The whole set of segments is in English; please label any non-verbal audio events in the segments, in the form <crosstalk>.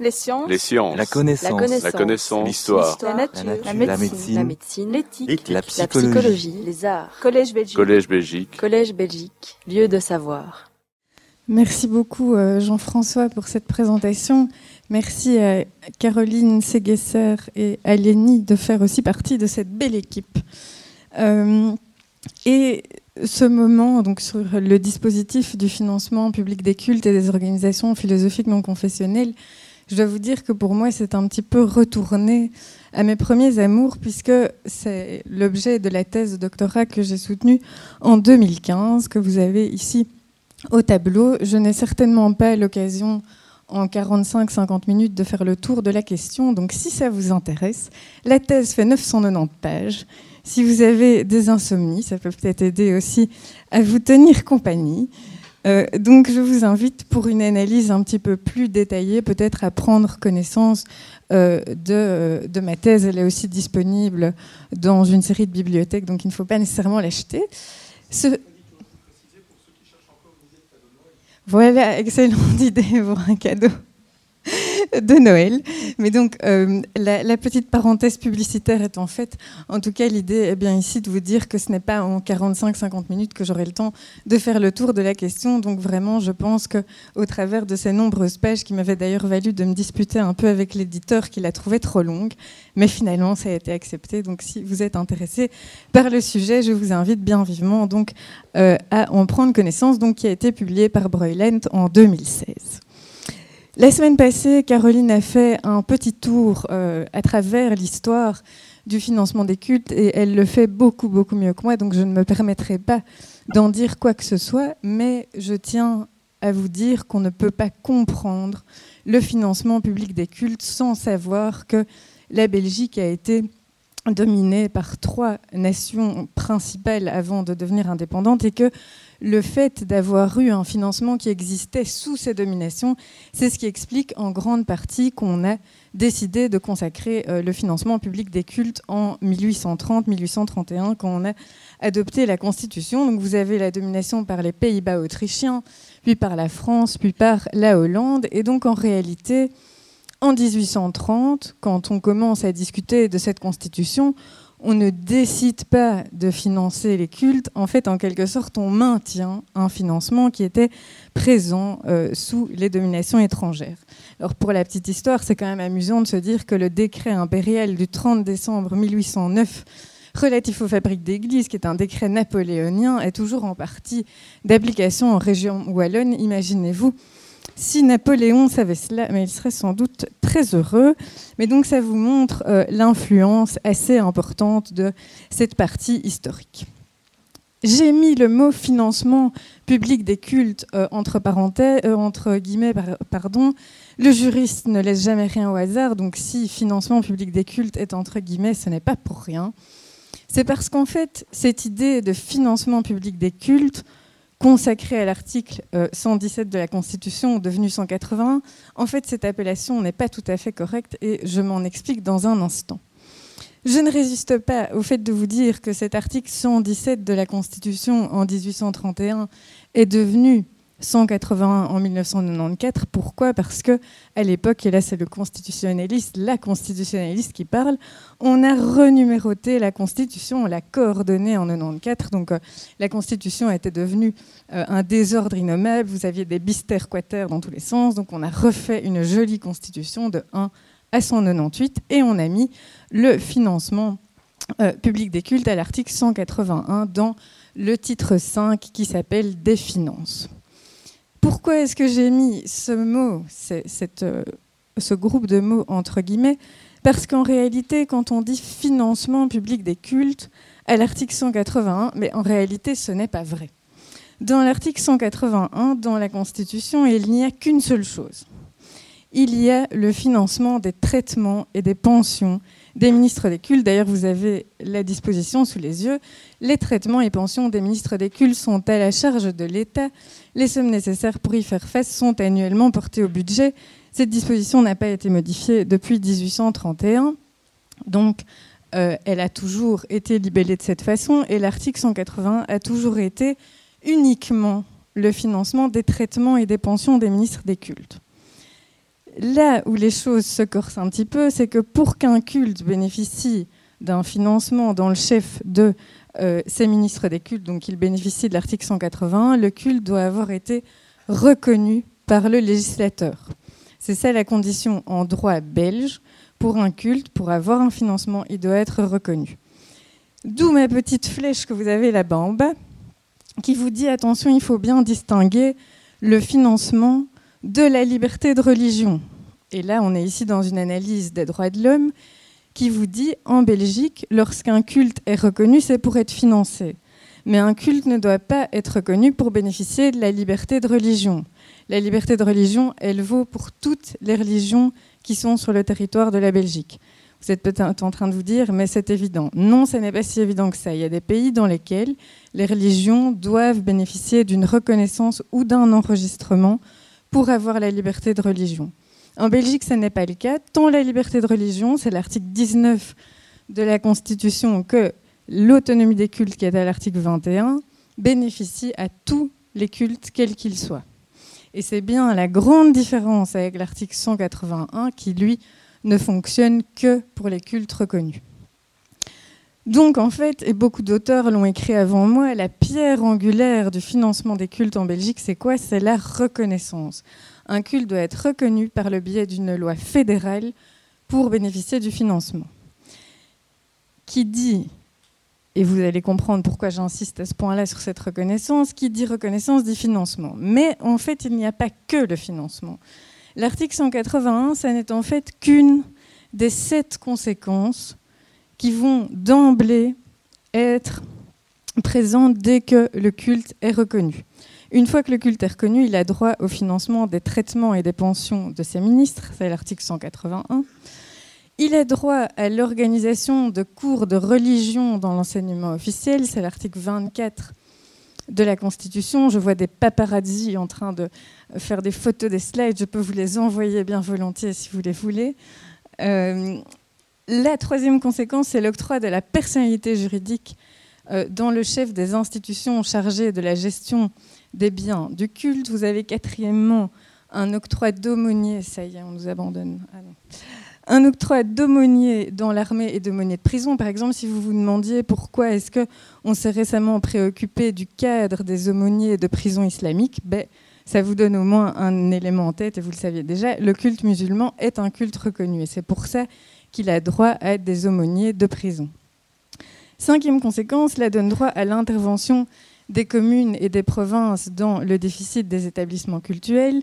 Les sciences. Les sciences. La connaissance. La connaissance. L'histoire. La nature. La La médecine. médecine. L'éthique. La La psychologie. psychologie. Les arts. Collège Belgique. Collège Belgique. Collège Belgique. Lieu de savoir. Merci beaucoup euh, Jean-François pour cette présentation. Merci à Caroline Séguesser et à Lénie de faire aussi partie de cette belle équipe. Euh, et ce moment donc sur le dispositif du financement public des cultes et des organisations philosophiques non confessionnelles, je dois vous dire que pour moi c'est un petit peu retourné à mes premiers amours puisque c'est l'objet de la thèse de doctorat que j'ai soutenue en 2015 que vous avez ici au tableau. Je n'ai certainement pas l'occasion en 45-50 minutes de faire le tour de la question. Donc si ça vous intéresse, la thèse fait 990 pages. Si vous avez des insomnies, ça peut peut-être aider aussi à vous tenir compagnie. Euh, donc je vous invite pour une analyse un petit peu plus détaillée, peut-être à prendre connaissance euh, de, de ma thèse. Elle est aussi disponible dans une série de bibliothèques, donc il ne faut pas nécessairement l'acheter. Ce- Voilà, excellente <laughs> idée pour un cadeau <laughs> de Noël. Mais donc, euh, la, petite parenthèse publicitaire est en fait, en tout cas, l'idée est bien ici de vous dire que ce n'est pas en 45-50 minutes que j'aurai le temps de faire le tour de la question. Donc, vraiment, je pense que au travers de ces nombreuses pages, qui m'avaient d'ailleurs valu de me disputer un peu avec l'éditeur qui la trouvait trop longue, mais finalement, ça a été accepté. Donc, si vous êtes intéressé par le sujet, je vous invite bien vivement donc euh, à en prendre connaissance, qui a été publié par Broilent en 2016. La semaine passée, Caroline a fait un petit tour euh, à travers l'histoire du financement des cultes et elle le fait beaucoup, beaucoup mieux que moi, donc je ne me permettrai pas d'en dire quoi que ce soit, mais je tiens à vous dire qu'on ne peut pas comprendre le financement public des cultes sans savoir que la Belgique a été dominée par trois nations principales avant de devenir indépendante et que le fait d'avoir eu un financement qui existait sous ces dominations, c'est ce qui explique en grande partie qu'on a décidé de consacrer euh, le financement public des cultes en 1830-1831 quand on a adopté la Constitution. Donc vous avez la domination par les Pays-Bas autrichiens, puis par la France, puis par la Hollande. Et donc en réalité, en 1830, quand on commence à discuter de cette Constitution, on ne décide pas de financer les cultes. En fait, en quelque sorte, on maintient un financement qui était présent euh, sous les dominations étrangères. Alors, pour la petite histoire, c'est quand même amusant de se dire que le décret impérial du 30 décembre 1809 relatif aux fabriques d'églises, qui est un décret napoléonien, est toujours en partie d'application en région wallonne. Imaginez-vous si Napoléon savait cela, mais il serait sans doute très heureux. Mais donc ça vous montre euh, l'influence assez importante de cette partie historique. J'ai mis le mot financement public des cultes euh, entre parenthèses, euh, entre guillemets. Le juriste ne laisse jamais rien au hasard, donc si financement public des cultes est entre guillemets, ce n'est pas pour rien. C'est parce qu'en fait, cette idée de financement public des cultes, consacrée à l'article euh, 117 de la Constitution, devenu 180, en fait, cette appellation n'est pas tout à fait correcte et je m'en explique dans un instant. Je ne résiste pas au fait de vous dire que cet article 117 de la Constitution en 1831 est devenu 181 en 1994. Pourquoi? Parce que à l'époque, et là c'est le constitutionnaliste, la constitutionnaliste qui parle, on a renuméroté la Constitution, on l'a coordonnée en 94. Donc euh, la Constitution était devenue euh, un désordre innommable. Vous aviez des bister quater dans tous les sens. Donc on a refait une jolie Constitution de 1 à 198 et on a mis le financement euh, public des cultes à l'article 181 dans le titre 5 qui s'appelle Des finances. Pourquoi est-ce que j'ai mis ce mot, euh, ce groupe de mots entre guillemets? Parce qu'en réalité, quand on dit financement public des cultes à l'article 181, mais en réalité, ce n'est pas vrai. Dans l'article 181, dans la Constitution, il n'y a qu'une seule chose. Il y a le financement des traitements et des pensions des ministres des cultes. D'ailleurs, vous avez la disposition sous les yeux. Les traitements et pensions des ministres des cultes sont à la charge de l'État. Les sommes nécessaires pour y faire face sont annuellement portées au budget. Cette disposition n'a pas été modifiée depuis 1831. Donc, euh, elle a toujours été libellée de cette façon et l'article 180 a toujours été uniquement le financement des traitements et des pensions des ministres des cultes. Là où les choses se corsent un petit peu, c'est que pour qu'un culte bénéficie d'un financement dans le chef de euh, ces ministres des cultes, donc il bénéficie de l'article 181, le culte doit avoir été reconnu par le législateur. C'est ça la condition en droit belge. Pour un culte, pour avoir un financement, il doit être reconnu. D'où ma petite flèche que vous avez là-bas en bas, qui vous dit attention, il faut bien distinguer le financement de la liberté de religion. Et là, on est ici dans une analyse des droits de l'homme qui vous dit en Belgique, lorsqu'un culte est reconnu, c'est pour être financé. Mais un culte ne doit pas être reconnu pour bénéficier de la liberté de religion. La liberté de religion, elle vaut pour toutes les religions qui sont sur le territoire de la Belgique. Vous êtes peut-être en train de vous dire, mais c'est évident. Non, ce n'est pas si évident que ça. Il y a des pays dans lesquels les religions doivent bénéficier d'une reconnaissance ou d'un enregistrement pour avoir la liberté de religion. En Belgique, ce n'est pas le cas. Tant la liberté de religion, c'est l'article 19 de la Constitution, que l'autonomie des cultes, qui est à l'article 21, bénéficie à tous les cultes, quels qu'ils soient. Et c'est bien la grande différence avec l'article 181 qui, lui, ne fonctionne que pour les cultes reconnus. Donc en fait, et beaucoup d'auteurs l'ont écrit avant moi, la pierre angulaire du financement des cultes en Belgique, c'est quoi? C'est la reconnaissance. Un culte doit être reconnu par le biais d'une loi fédérale pour bénéficier du financement. Qui dit, et vous allez comprendre pourquoi j'insiste à ce point-là sur cette reconnaissance, qui dit reconnaissance dit financement. Mais en fait, il n'y a pas que le financement. L'article 181, ça n'est en fait qu'une des sept conséquences qui vont d'emblée être présentes dès que le culte est reconnu. Une fois que le culte est reconnu, il a droit au financement des traitements et des pensions de ses ministres, c'est l'article 181. Il a droit à l'organisation de cours de religion dans l'enseignement officiel, c'est l'article 24 de la Constitution. Je vois des paparazzi en train de faire des photos des slides. Je peux vous les envoyer bien volontiers si vous les voulez. Euh, la troisième conséquence, c'est l'octroi de la personnalité juridique euh, dans le chef des institutions chargées de la gestion des biens du culte. Vous avez quatrièmement un octroi d'aumônier. Ça y est, on nous abandonne. Un octroi d'aumônier dans l'armée et d'aumônier de prison. Par exemple, si vous vous demandiez pourquoi est-ce qu'on s'est récemment préoccupé du cadre des aumôniers de prison islamique, ben, ça vous donne au moins un élément en tête, et vous le saviez déjà, le culte musulman est un culte reconnu, et c'est pour ça qu'il a droit à être des aumôniers de prison. Cinquième conséquence, la donne droit à l'intervention des communes et des provinces dans le déficit des établissements cultuels.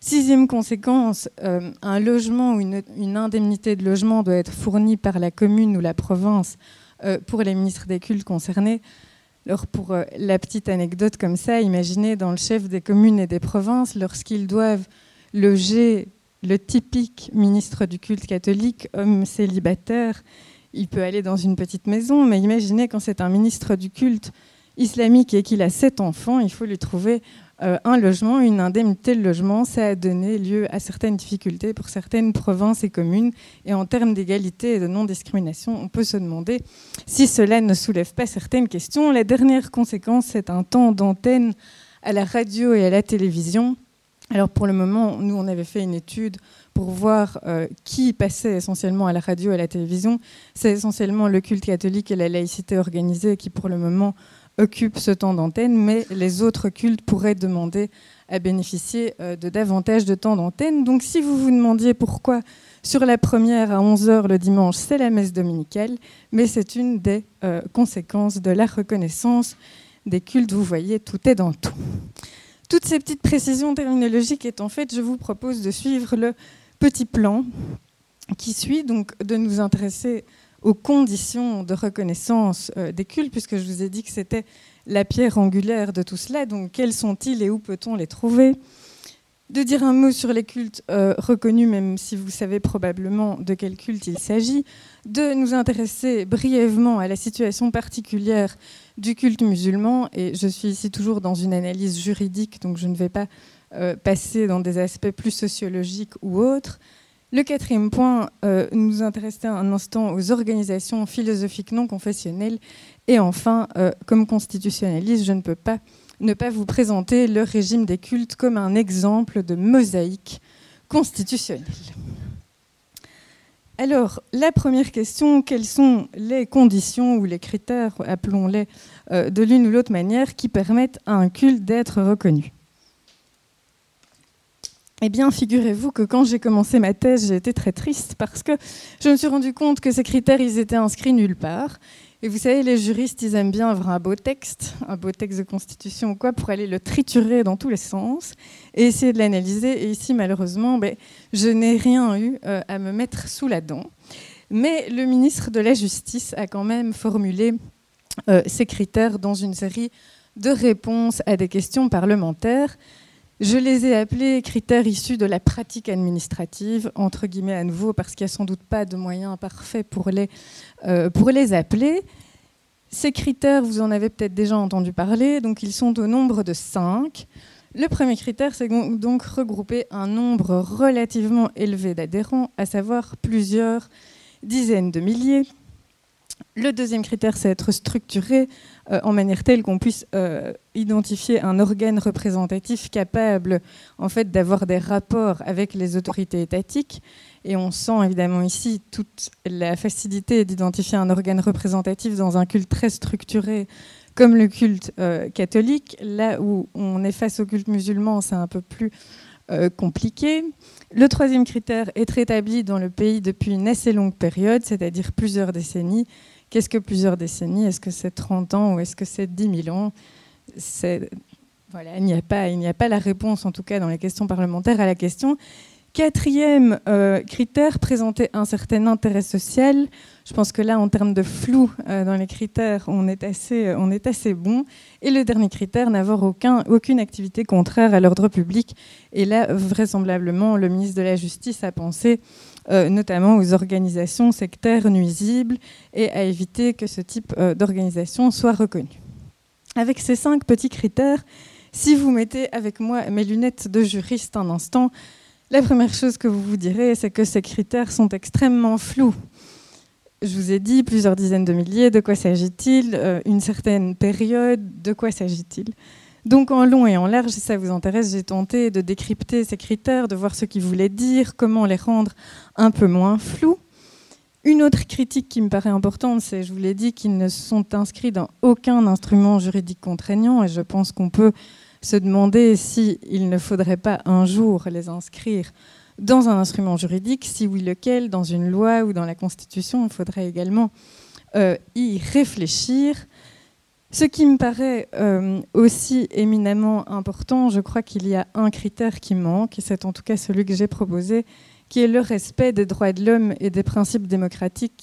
Sixième conséquence, euh, un logement ou une, indemnité de logement doit être fournie par la commune ou la province euh, pour les ministres des cultes concernés. Alors pour euh, la petite anecdote comme ça, imaginez dans le chef des communes et des provinces, lorsqu'ils doivent loger le typique ministre du culte catholique, homme célibataire, il peut aller dans une petite maison, mais imaginez quand c'est un ministre du culte islamique et qu'il a sept enfants, il faut lui trouver euh, un logement, une indemnité de logement, ça a donné lieu à certaines difficultés pour certaines provinces et communes. Et en termes d'égalité et de non-discrimination, on peut se demander si cela ne soulève pas certaines questions. La dernière conséquence, c'est un temps d'antenne à la radio et à la télévision. Alors pour le moment, nous, on avait fait une étude pour voir euh, qui passait essentiellement à la radio et à la télévision. C'est essentiellement le culte catholique et la laïcité organisée qui, pour le moment, occupe ce temps d'antenne, mais les autres cultes pourraient demander à bénéficier euh, de davantage de temps d'antenne. Donc si vous vous demandiez pourquoi sur la première à 11h le dimanche, c'est la messe dominicale, mais c'est une des euh, conséquences de la reconnaissance des cultes. Vous voyez, tout est dans tout. Toutes ces petites précisions terminologiques est en fait, je vous propose de suivre le petit plan qui suit, donc de nous intéresser aux conditions de reconnaissance euh, des cultes, puisque je vous ai dit que c'était la pierre angulaire de tout cela. Donc, quels sont-ils et où peut-on les trouver? De dire un mot sur les cultes euh, reconnus, même si vous savez probablement de quel culte il s'agit. De nous intéresser brièvement à la situation particulière du culte musulman. Et je suis ici toujours dans une analyse juridique, donc je ne vais pas euh, passer dans des aspects plus sociologiques ou autres. Le quatrième point, euh, nous intéresser un instant aux organisations philosophiques non confessionnelles. Et enfin, euh, comme constitutionnaliste, je ne peux pas ne pas vous présenter le régime des cultes comme un exemple de mosaïque constitutionnelle. Alors, la première question, quelles sont les conditions ou les critères, appelons-les euh, de l'une ou l'autre manière, qui permettent à un culte d'être reconnu? Eh bien, figurez-vous que quand j'ai commencé ma thèse, j'ai été très triste parce que je me suis rendu compte que ces critères, ils étaient inscrits nulle part. Et vous savez, les juristes, ils aiment bien avoir un beau texte, un beau texte de constitution ou quoi, pour aller le triturer dans tous les sens et essayer de l'analyser. Et ici, malheureusement, ben, je n'ai rien eu euh, à me mettre sous la dent. Mais le ministre de la Justice a quand même formulé euh, ces critères dans une série de réponses à des questions parlementaires. Je les ai appelés critères issus de la pratique administrative, entre guillemets à nouveau, parce qu'il n'y a sans doute pas de moyens parfaits pour les, euh, pour les appeler. Ces critères, vous en avez peut-être déjà entendu parler, donc ils sont au nombre de cinq. Le premier critère, c'est donc regrouper un nombre relativement élevé d'adhérents, à savoir plusieurs dizaines de milliers. Le deuxième critère, c'est être structuré euh, en manière telle qu'on puisse euh, identifier un organe représentatif capable en fait d'avoir des rapports avec les autorités étatiques. Et on sent évidemment ici toute la facilité d'identifier un organe représentatif dans un culte très structuré comme le culte euh, catholique. Là où on est face au culte musulman, c'est un peu plus compliqué. Le troisième critère, être établi dans le pays depuis une assez longue période, c'est-à-dire plusieurs décennies. Qu'est-ce que plusieurs décennies Est-ce que c'est 30 ans ou est-ce que c'est 10 000 ans? Il n'y a, pas, la réponse, en tout cas dans les questions parlementaires, à la question. Quatrième euh, critère, présenter un certain intérêt social. Je pense que là, en termes de flou euh, dans les critères, on est, assez, bon. Et le dernier critère, n'avoir aucun, aucune activité contraire à l'ordre public. Et là, vraisemblablement, le ministre de la Justice a pensé euh, notamment aux organisations sectaires nuisibles et à éviter que ce type euh, d'organisation soit reconnu. Avec ces cinq petits critères, si vous mettez avec moi mes lunettes de juriste un instant, la première chose que vous vous direz, c'est que ces critères sont extrêmement flous. Je vous ai dit plusieurs dizaines de milliers, de quoi s'agit-il euh, Une certaine période, de quoi s'agit-il donc en long et en large, si ça vous intéresse, j'ai tenté de décrypter ces critères, de voir ce qu'ils voulaient dire, comment les rendre un peu moins flous. Une autre critique qui me paraît importante, c'est, je vous l'ai dit, qu'ils ne sont inscrits dans aucun instrument juridique contraignant, et je pense qu'on peut se demander s'il ne faudrait pas un jour les inscrire dans un instrument juridique, si oui lequel, dans une loi ou dans la Constitution, il faudrait également euh, y réfléchir. Ce qui me paraît euh, aussi éminemment important, je crois qu'il y a un critère qui manque, et c'est en tout cas celui que j'ai proposé, qui est le respect des droits de l'homme et des principes démocratiques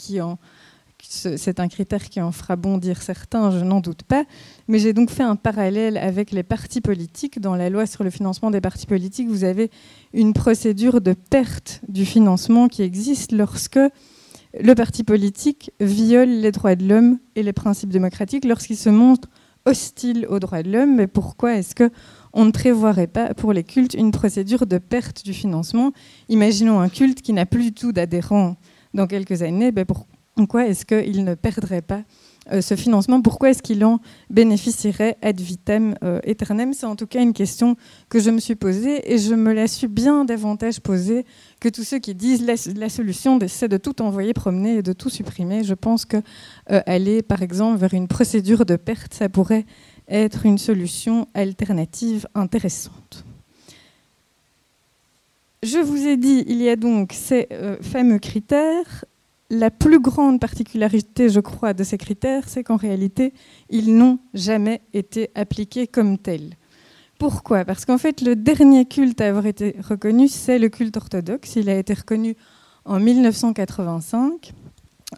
c'est un critère qui en fera bondir certains, je n'en doute pas. Mais j'ai donc fait un parallèle avec les partis politiques. Dans la loi sur le financement des partis politiques, vous avez une procédure de perte du financement qui existe lorsque le parti politique viole les droits de l'homme et les principes démocratiques lorsqu'il se montre hostile aux droits de l'homme. Mais pourquoi est-ce que on ne prévoirait pas pour les cultes une procédure de perte du financement? Imaginons un culte qui n'a plus tout d'adhérents dans quelques années. Ben pourquoi est-ce qu'il ne perdrait pas ce financement Pourquoi est-ce qu'il en bénéficierait ad vitam euh, aeternam? C'est en tout cas une question que je me suis posée et je me la suis bien davantage posée que tous ceux qui disent la, la solution, c'est de tout envoyer promener et de tout supprimer. Je pense que euh, aller, par exemple, vers une procédure de perte, ça pourrait être une solution alternative intéressante. Je vous ai dit, il y a donc ces fameux critères la plus grande particularité, je crois, de ces critères, c'est qu'en réalité, ils n'ont jamais été appliqués comme tels. Pourquoi? Parce qu'en fait, le dernier culte à avoir été reconnu, c'est le culte orthodoxe. Il a été reconnu en 1985.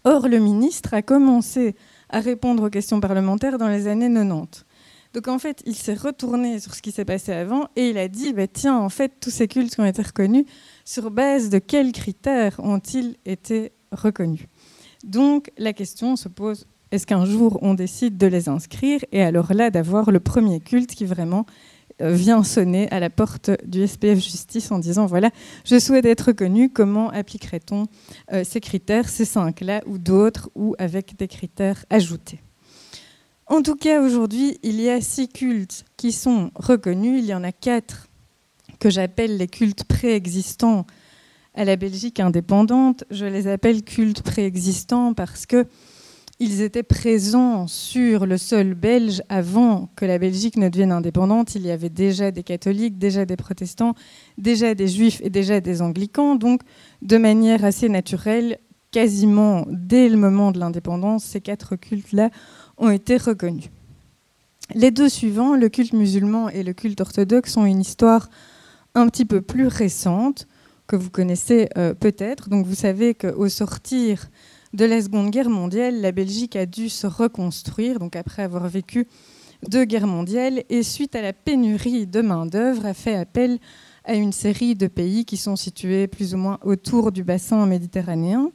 Or, le ministre a commencé à répondre aux questions parlementaires dans les années 90. Donc en fait, il s'est retourné sur ce qui s'est passé avant et il a dit, bah, tiens, en fait, tous ces cultes qui ont été reconnus, sur base de quels critères ont-ils été reconnus. Donc la question se pose, est-ce qu'un jour on décide de les inscrire et alors là d'avoir le premier culte qui vraiment euh, vient sonner à la porte du SPF Justice en disant voilà, je souhaite être reconnu, comment appliquerait-on euh, ces critères, ces cinq-là ou d'autres ou avec des critères ajoutés? En tout cas, aujourd'hui, il y a six cultes qui sont reconnus, il y en a quatre que j'appelle les cultes préexistants à la Belgique indépendante. Je les appelle cultes préexistants parce que ils étaient présents sur le sol belge avant que la Belgique ne devienne indépendante. Il y avait déjà des catholiques, déjà des protestants, déjà des juifs et déjà des anglicans. Donc, de manière assez naturelle, quasiment dès le moment de l'indépendance, ces quatre cultes-là ont été reconnus. Les deux suivants, le culte musulman et le culte orthodoxe, ont une histoire un petit peu plus récente que vous connaissez euh, peut-être. Donc vous savez qu'au sortir de la Seconde Guerre mondiale, la Belgique a dû se reconstruire, donc après avoir vécu deux guerres mondiales, et suite à la pénurie de main-d'œuvre, a fait appel à une série de pays qui sont situés plus ou moins autour du bassin méditerranéen.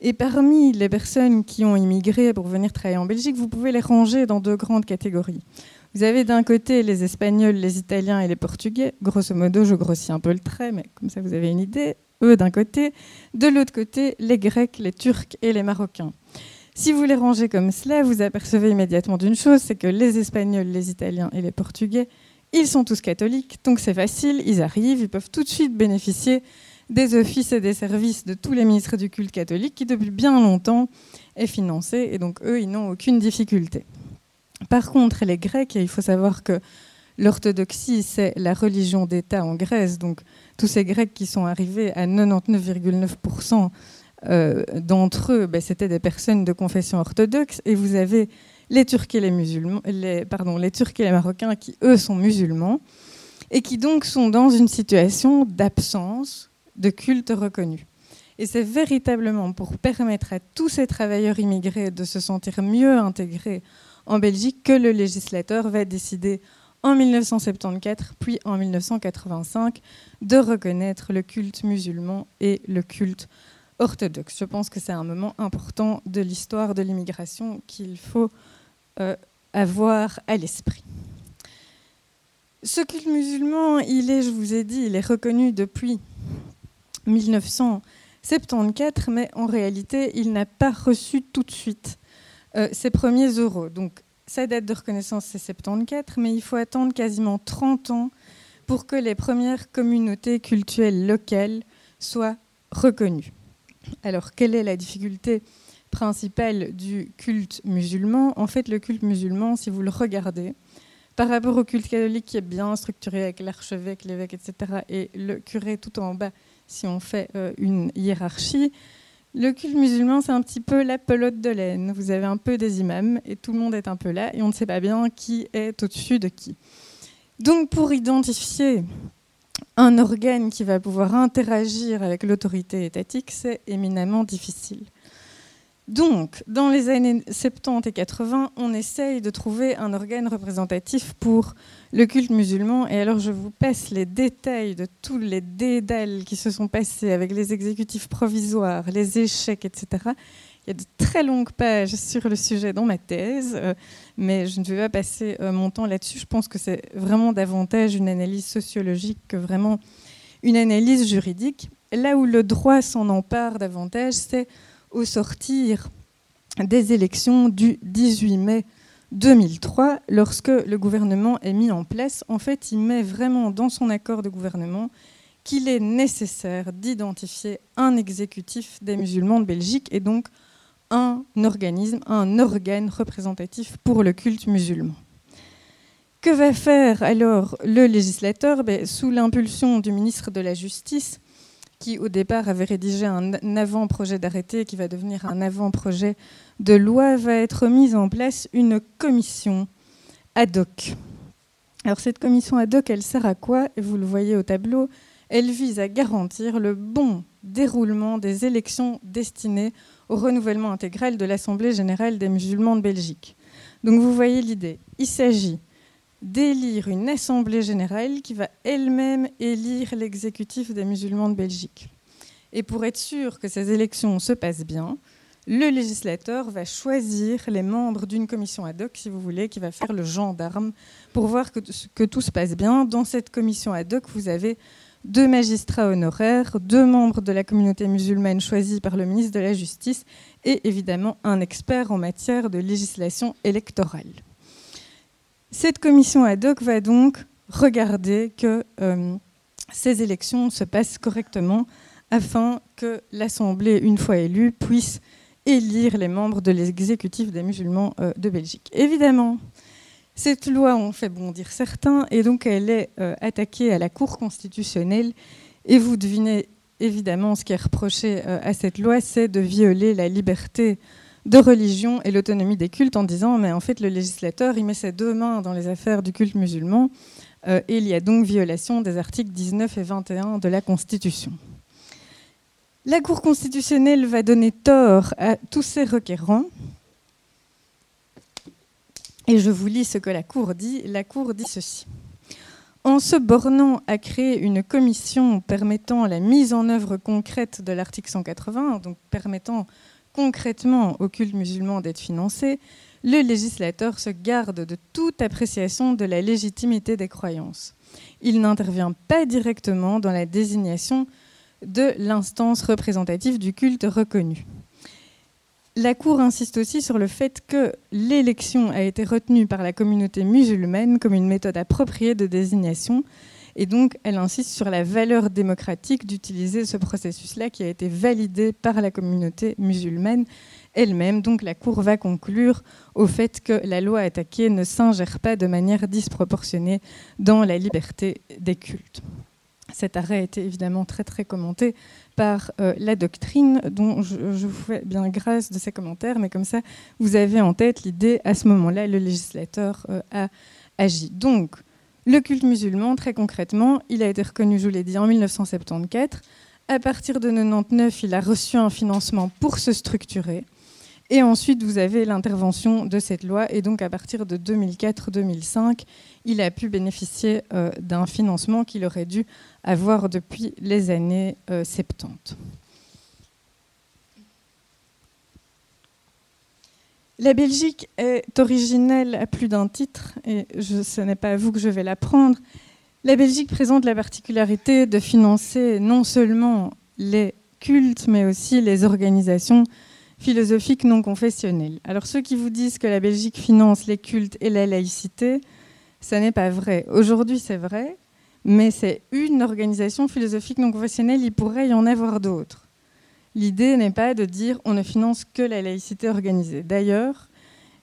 Et parmi les personnes qui ont immigré pour venir travailler en Belgique, vous pouvez les ranger dans deux grandes catégories. Vous avez d'un côté les Espagnols, les Italiens et les Portugais. Grosso modo, je grossis un peu le trait, mais comme ça vous avez une idée. Eux d'un côté. De l'autre côté, les Grecs, les Turcs et les Marocains. Si vous les rangez comme cela, vous apercevez immédiatement d'une chose, c'est que les Espagnols, les Italiens et les Portugais, ils sont tous catholiques, donc c'est facile, ils arrivent, ils peuvent tout de suite bénéficier des offices et des services de tous les ministres du culte catholique qui depuis bien longtemps est financé et donc eux ils n'ont aucune difficulté. Par contre les Grecs, il faut savoir que l'orthodoxie c'est la religion d'État en Grèce, donc tous ces Grecs qui sont arrivés à 99,9% euh, d'entre eux, ben, c'était des personnes de confession orthodoxe et vous avez les Turcs et les musulmans, les, les Turcs et les Marocains qui eux sont musulmans et qui donc sont dans une situation d'absence de culte reconnu. Et c'est véritablement pour permettre à tous ces travailleurs immigrés de se sentir mieux intégrés en Belgique que le législateur va décider en 1974 puis en 1985 de reconnaître le culte musulman et le culte orthodoxe. Je pense que c'est un moment important de l'histoire de l'immigration qu'il faut euh, avoir à l'esprit. Ce culte musulman, il est, je vous ai dit, il est reconnu depuis 1974, mais en réalité, il n'a pas reçu tout de suite euh, ses premiers euros. Donc, sa date de reconnaissance, c'est 74, mais il faut attendre quasiment 30 ans pour que les premières communautés culturelles locales soient reconnues. Alors, quelle est la difficulté principale du culte musulman? En fait, le culte musulman, si vous le regardez, par rapport au culte catholique qui est bien structuré avec l'archevêque, l'évêque, etc., et le curé tout en bas si on fait euh, une hiérarchie. Le culte musulman, c'est un petit peu la pelote de laine. Vous avez un peu des imams et tout le monde est un peu là et on ne sait pas bien qui est au-dessus de qui. Donc pour identifier un organe qui va pouvoir interagir avec l'autorité étatique, c'est éminemment difficile. Donc, dans les années 70 et 80, on essaye de trouver un organe représentatif pour le culte musulman. Et alors, je vous passe les détails de tous les dédales qui se sont passés avec les exécutifs provisoires, les échecs, etc. Il y a de très longues pages sur le sujet dans ma thèse, euh, mais je ne vais pas passer euh, mon temps là-dessus. Je pense que c'est vraiment davantage une analyse sociologique que vraiment une analyse juridique. Là où le droit s'en empare davantage, c'est au sortir des élections du 18 mai 2003, lorsque le gouvernement est mis en place, en fait, il met vraiment dans son accord de gouvernement qu'il est nécessaire d'identifier un exécutif des musulmans de Belgique et donc un organisme, un organe représentatif pour le culte musulman. Que va faire alors le législateur? Ben, Sous l'impulsion du ministre de la Justice, qui au départ avait rédigé un avant-projet d'arrêté qui va devenir un avant-projet de loi, va être mise en place une commission ad hoc. Alors cette commission ad hoc, elle sert à quoi? Et vous le voyez au tableau, elle vise à garantir le bon déroulement des élections destinées au renouvellement intégral de l'Assemblée générale des musulmans de Belgique. Donc vous voyez l'idée. Il s'agit d'élire une assemblée générale qui va elle-même élire l'exécutif des musulmans de Belgique. Et pour être sûr que ces élections se passent bien, le législateur va choisir les membres d'une commission ad hoc, si vous voulez, qui va faire le gendarme pour voir que, tout se passe bien. Dans cette commission ad hoc, vous avez deux magistrats honoraires, deux membres de la communauté musulmane choisis par le ministre de la Justice et évidemment un expert en matière de législation électorale. Cette commission ad hoc va donc regarder que euh, ces élections se passent correctement afin que l'Assemblée, une fois élue, puisse élire les membres de l'exécutif des musulmans euh, de Belgique. Évidemment, cette loi en fait bondir certains et donc elle est euh, attaquée à la Cour constitutionnelle et vous devinez évidemment ce qui est reproché à cette loi, c'est de violer la liberté de religion et l'autonomie des cultes en disant mais en fait le législateur il met ses deux mains dans les affaires du culte musulman et il y a donc violation des articles 19 et 21 de la Constitution. La Cour constitutionnelle va donner tort à tous ces requérants. Et je vous lis ce que la Cour dit. La Cour dit ceci. En se bornant à créer une commission permettant la mise en œuvre concrète de l'article 180, donc permettant concrètement au culte musulman d'être financé, le législateur se garde de toute appréciation de la légitimité des croyances. Il n'intervient pas directement dans la désignation de l'instance représentative du culte reconnu. La Cour insiste aussi sur le fait que l'élection a été retenue par la communauté musulmane comme une méthode appropriée de désignation, et donc elle insiste sur la valeur démocratique d'utiliser ce processus-là qui a été validé par la communauté musulmane elle-même. Donc la Cour va conclure au fait que la loi attaquée ne s'ingère pas de manière disproportionnée dans la liberté des cultes. Cet arrêt a été évidemment très très commenté par euh, la doctrine, dont je, vous fais bien grâce de ces commentaires, mais comme ça, vous avez en tête l'idée, à ce moment-là, le législateur euh, a agi. Donc, le culte musulman, très concrètement, il a été reconnu, je vous l'ai dit, en 1974. À partir de 1999, il a reçu un financement pour se structurer. Et ensuite, vous avez l'intervention de cette loi. Et donc, à partir de 2004-2005, il a pu bénéficier euh, d'un financement qu'il aurait dû avoir depuis les années 70. La Belgique est originelle à plus d'un titre, et ce n'est pas à vous que je vais l'apprendre. La Belgique présente la particularité de financer non seulement les cultes, mais aussi les organisations philosophiques non confessionnelles. Alors ceux qui vous disent que la Belgique finance les cultes et la laïcité, ça n'est pas vrai. Aujourd'hui, c'est vrai, mais c'est une organisation philosophique non confessionnelle, il pourrait y en avoir d'autres. L'idée n'est pas de dire on ne finance que la laïcité organisée. D'ailleurs,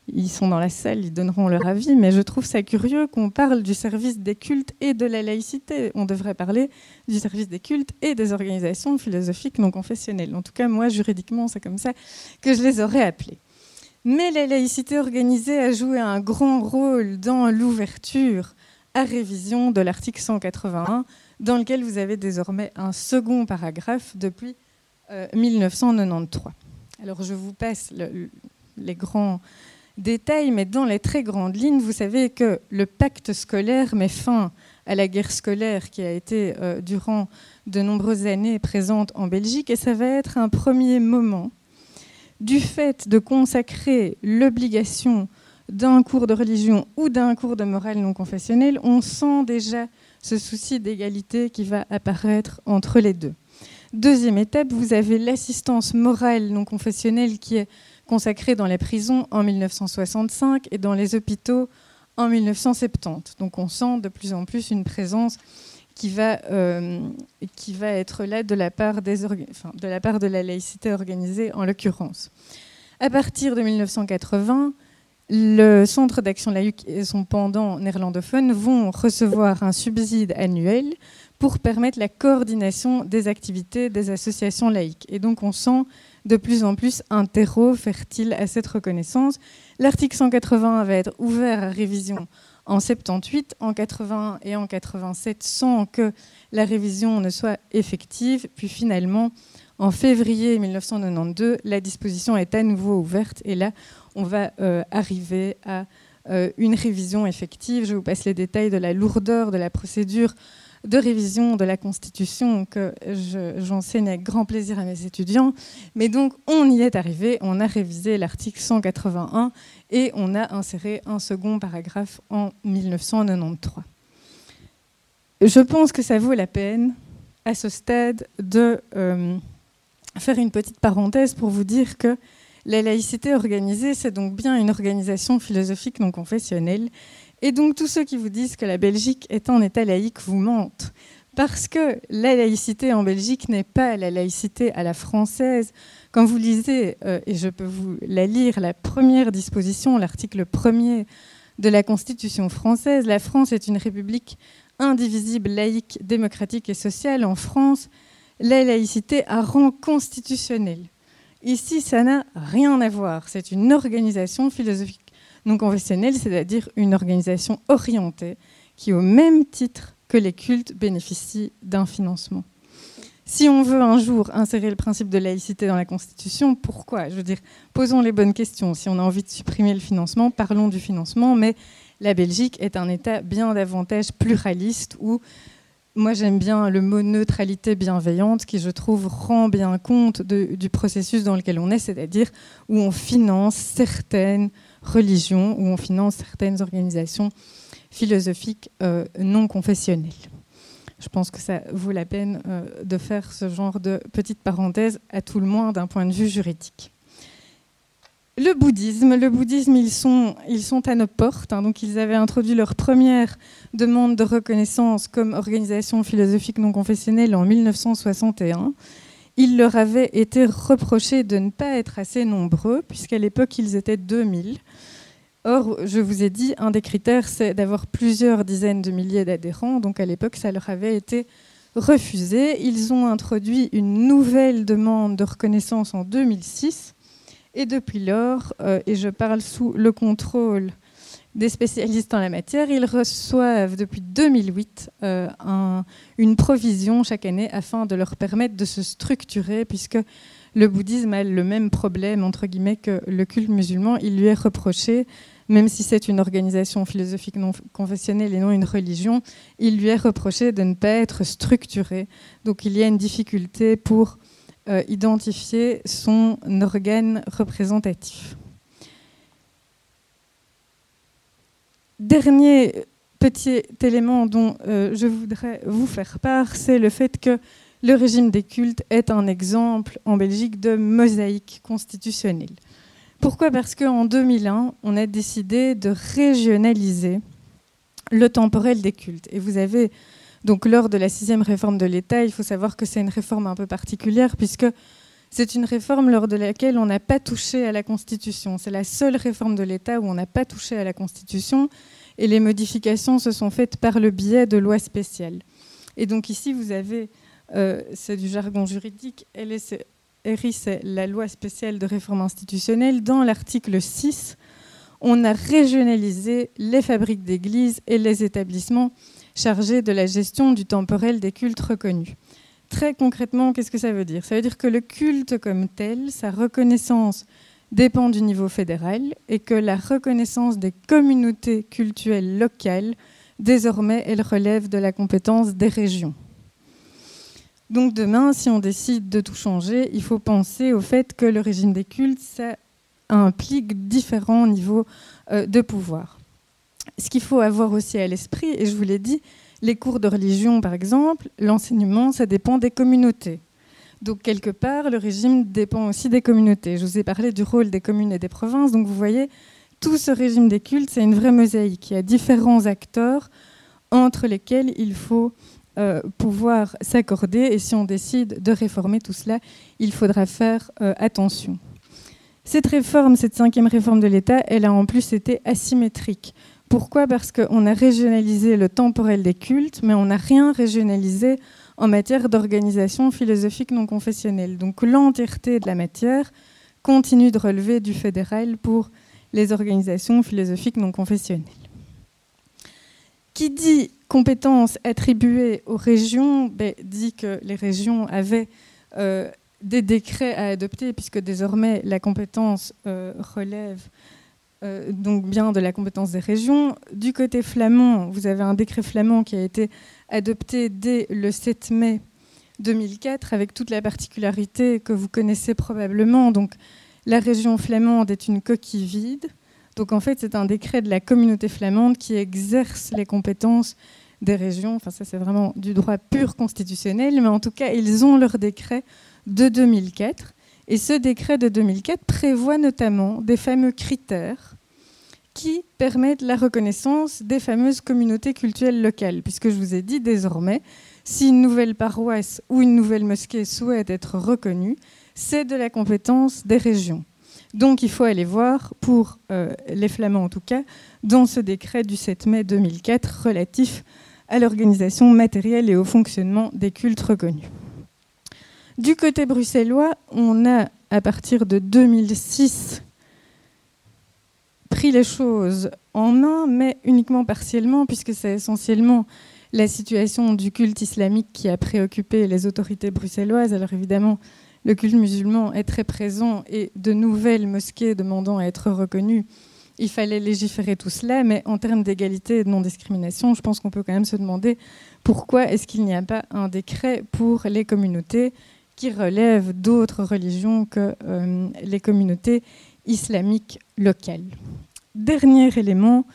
ils sont dans la salle, ils donneront leur avis, mais je trouve ça curieux qu'on parle du service des cultes et de la laïcité. On devrait parler du service des cultes et des organisations philosophiques non confessionnelles. En tout cas, moi, juridiquement, c'est comme ça que je les aurais appelées. Mais la laïcité organisée a joué un grand rôle dans l'ouverture à révision de l'article 181, dans lequel vous avez désormais un second paragraphe depuis 1993. Euh, Alors je vous passe les grands détails, mais dans les très grandes lignes, vous savez que le pacte scolaire met fin à la guerre scolaire qui a été euh, durant de nombreuses années présente en Belgique, et ça va être un premier moment du fait de consacrer l'obligation d'un cours de religion ou d'un cours de morale non confessionnelle, on sent déjà ce souci d'égalité qui va apparaître entre les deux. Deuxième étape, vous avez l'assistance morale non confessionnelle qui est consacrée dans les prisons en 1965 et dans les hôpitaux en 1970. Donc on sent de plus en plus une présence qui va, euh, être là de la, part de la part de la laïcité organisée en l'occurrence. À partir de 1980, le Centre d'action laïque et son pendant néerlandophone vont recevoir un subside annuel pour permettre la coordination des activités des associations laïques. Et donc on sent de plus en plus un terreau fertile à cette reconnaissance. L'article 180 va être ouvert à révision en 78, en 80 et en 87 sans que la révision ne soit effective. Puis finalement, en février 1992, la disposition est à nouveau ouverte et là, on va euh, arriver à euh, une révision effective. Je vous passe les détails de la lourdeur de la procédure de révision de la Constitution que j'enseigne avec grand plaisir à mes étudiants. Mais donc, on y est arrivé, on a révisé l'article 181 et on a inséré un second paragraphe en 1993. Je pense que ça vaut la peine, à ce stade, de euh, faire une petite parenthèse pour vous dire que la laïcité organisée, c'est donc bien une organisation philosophique non confessionnelle et donc tous ceux qui vous disent que la Belgique est en état laïque vous mentent, Parce que la laïcité en Belgique n'est pas la laïcité à la française. Quand vous lisez, euh, et je peux vous la lire, la première disposition, l'article premier de la Constitution française, la France est une république indivisible, laïque, démocratique et sociale. En France, la laïcité a rang constitutionnel. Ici, ça n'a rien à voir. C'est une organisation philosophique non conventionnelle, c'est-à-dire une organisation orientée qui, au même titre que les cultes, bénéficie d'un financement. Si on veut un jour insérer le principe de laïcité dans la Constitution, pourquoi? Je veux dire, posons les bonnes questions. Si on a envie de supprimer le financement, parlons du financement, mais la Belgique est un État bien davantage pluraliste où moi j'aime bien le mot neutralité bienveillante qui je trouve rend bien compte du processus dans lequel on est, c'est-à-dire où on finance certaines religions, où on finance certaines organisations philosophiques euh, non confessionnelles. Je pense que ça vaut la peine euh, de faire ce genre de petite parenthèse, à tout le moins d'un point de vue juridique. Le bouddhisme, le bouddhisme, ils sont, ils sont à nos portes. Hein. donc, ils avaient introduit leur première demande de reconnaissance comme organisation philosophique non confessionnelle en 1961. Il leur avait été reproché de ne pas être assez nombreux, puisqu'à l'époque, ils étaient 2000. Or, je vous ai dit, un des critères, c'est d'avoir plusieurs dizaines de milliers d'adhérents. Donc, à l'époque, ça leur avait été refusé. Ils ont introduit une nouvelle demande de reconnaissance en 2006 et depuis lors, euh, et je parle sous le contrôle des spécialistes en la matière, ils reçoivent depuis 2008 euh, une provision chaque année afin de leur permettre de se structurer, puisque le bouddhisme a le même problème, entre guillemets, que le culte musulman. Il lui est reproché, même si c'est une organisation philosophique non confessionnelle et non une religion, il lui est reproché de ne pas être structuré. Donc il y a une difficulté pour euh, identifier son organe représentatif. Dernier petit élément dont euh, je voudrais vous faire part, c'est le fait que le régime des cultes est un exemple en Belgique de mosaïque constitutionnelle. Pourquoi? Parce qu'en 2001, on a décidé de régionaliser le temporel des cultes. Et vous avez donc lors de la sixième réforme de l'État, il faut savoir que c'est une réforme un peu particulière puisque c'est une réforme lors de laquelle on n'a pas touché à la Constitution. C'est la seule réforme de l'État où on n'a pas touché à la Constitution et les modifications se sont faites par le biais de lois spéciales. Et donc ici, vous avez, euh, c'est du jargon juridique, RI, c'est la loi spéciale de réforme institutionnelle. Dans l'article 6, on a régionalisé les fabriques d'églises et les établissements chargé de la gestion du temporel des cultes reconnus. Très concrètement, qu'est-ce que ça veut dire? Ça veut dire que le culte comme tel, sa reconnaissance dépend du niveau fédéral et que la reconnaissance des communautés cultuelles locales, désormais, elle relève de la compétence des régions. Donc demain, si on décide de tout changer, il faut penser au fait que le régime des cultes, ça implique différents niveaux euh, de pouvoir ce qu'il faut avoir aussi à l'esprit, et je vous l'ai dit, les cours de religion, par exemple, l'enseignement, ça dépend des communautés. Donc, quelque part, le régime dépend aussi des communautés. Je vous ai parlé du rôle des communes et des provinces. Donc, vous voyez, tout ce régime des cultes, c'est une vraie mosaïque. Il y a différents acteurs entre lesquels il faut euh, pouvoir s'accorder. Et si on décide de réformer tout cela, il faudra faire euh, attention. Cette réforme, cette cinquième réforme de l'État, elle a en plus été asymétrique. Pourquoi? Parce qu'on a régionalisé le temporel des cultes, mais on n'a rien régionalisé en matière d'organisation philosophique non confessionnelle. Donc l'entièreté de la matière continue de relever du fédéral pour les organisations philosophiques non confessionnelles. Qui dit compétences attribuées aux régions ben, dit que les régions avaient euh, des décrets à adopter, puisque désormais la compétence euh, relève euh, donc bien de la compétence des régions. Du côté flamand, vous avez un décret flamand qui a été adopté dès le 7 mai 2004 avec toute la particularité que vous connaissez probablement. Donc la région flamande est une coquille vide. Donc en fait, c'est un décret de la communauté flamande qui exerce les compétences des régions. Enfin, ça, c'est vraiment du droit pur constitutionnel, mais en tout cas, ils ont leur décret de 2004. Et ce décret de 2004 prévoit notamment des fameux critères qui permettent la reconnaissance des fameuses communautés culturelles locales, puisque je vous ai dit désormais, si une nouvelle paroisse ou une nouvelle mosquée souhaite être reconnue, c'est de la compétence des régions. Donc il faut aller voir, pour euh, les Flamands en tout cas, dans ce décret du 7 mai 2004 relatif à l'organisation matérielle et au fonctionnement des cultes reconnus. Du côté bruxellois, on a, à partir de 2006, pris les choses en main, mais uniquement partiellement, puisque c'est essentiellement la situation du culte islamique qui a préoccupé les autorités bruxelloises. Alors évidemment, le culte musulman est très présent et de nouvelles mosquées demandant à être reconnues, il fallait légiférer tout cela, mais en termes d'égalité et de non-discrimination, je pense qu'on peut quand même se demander pourquoi est-ce qu'il n'y a pas un décret pour les communautés qui relèvent d'autres religions que euh, les communautés islamiques locales. Dernier élément,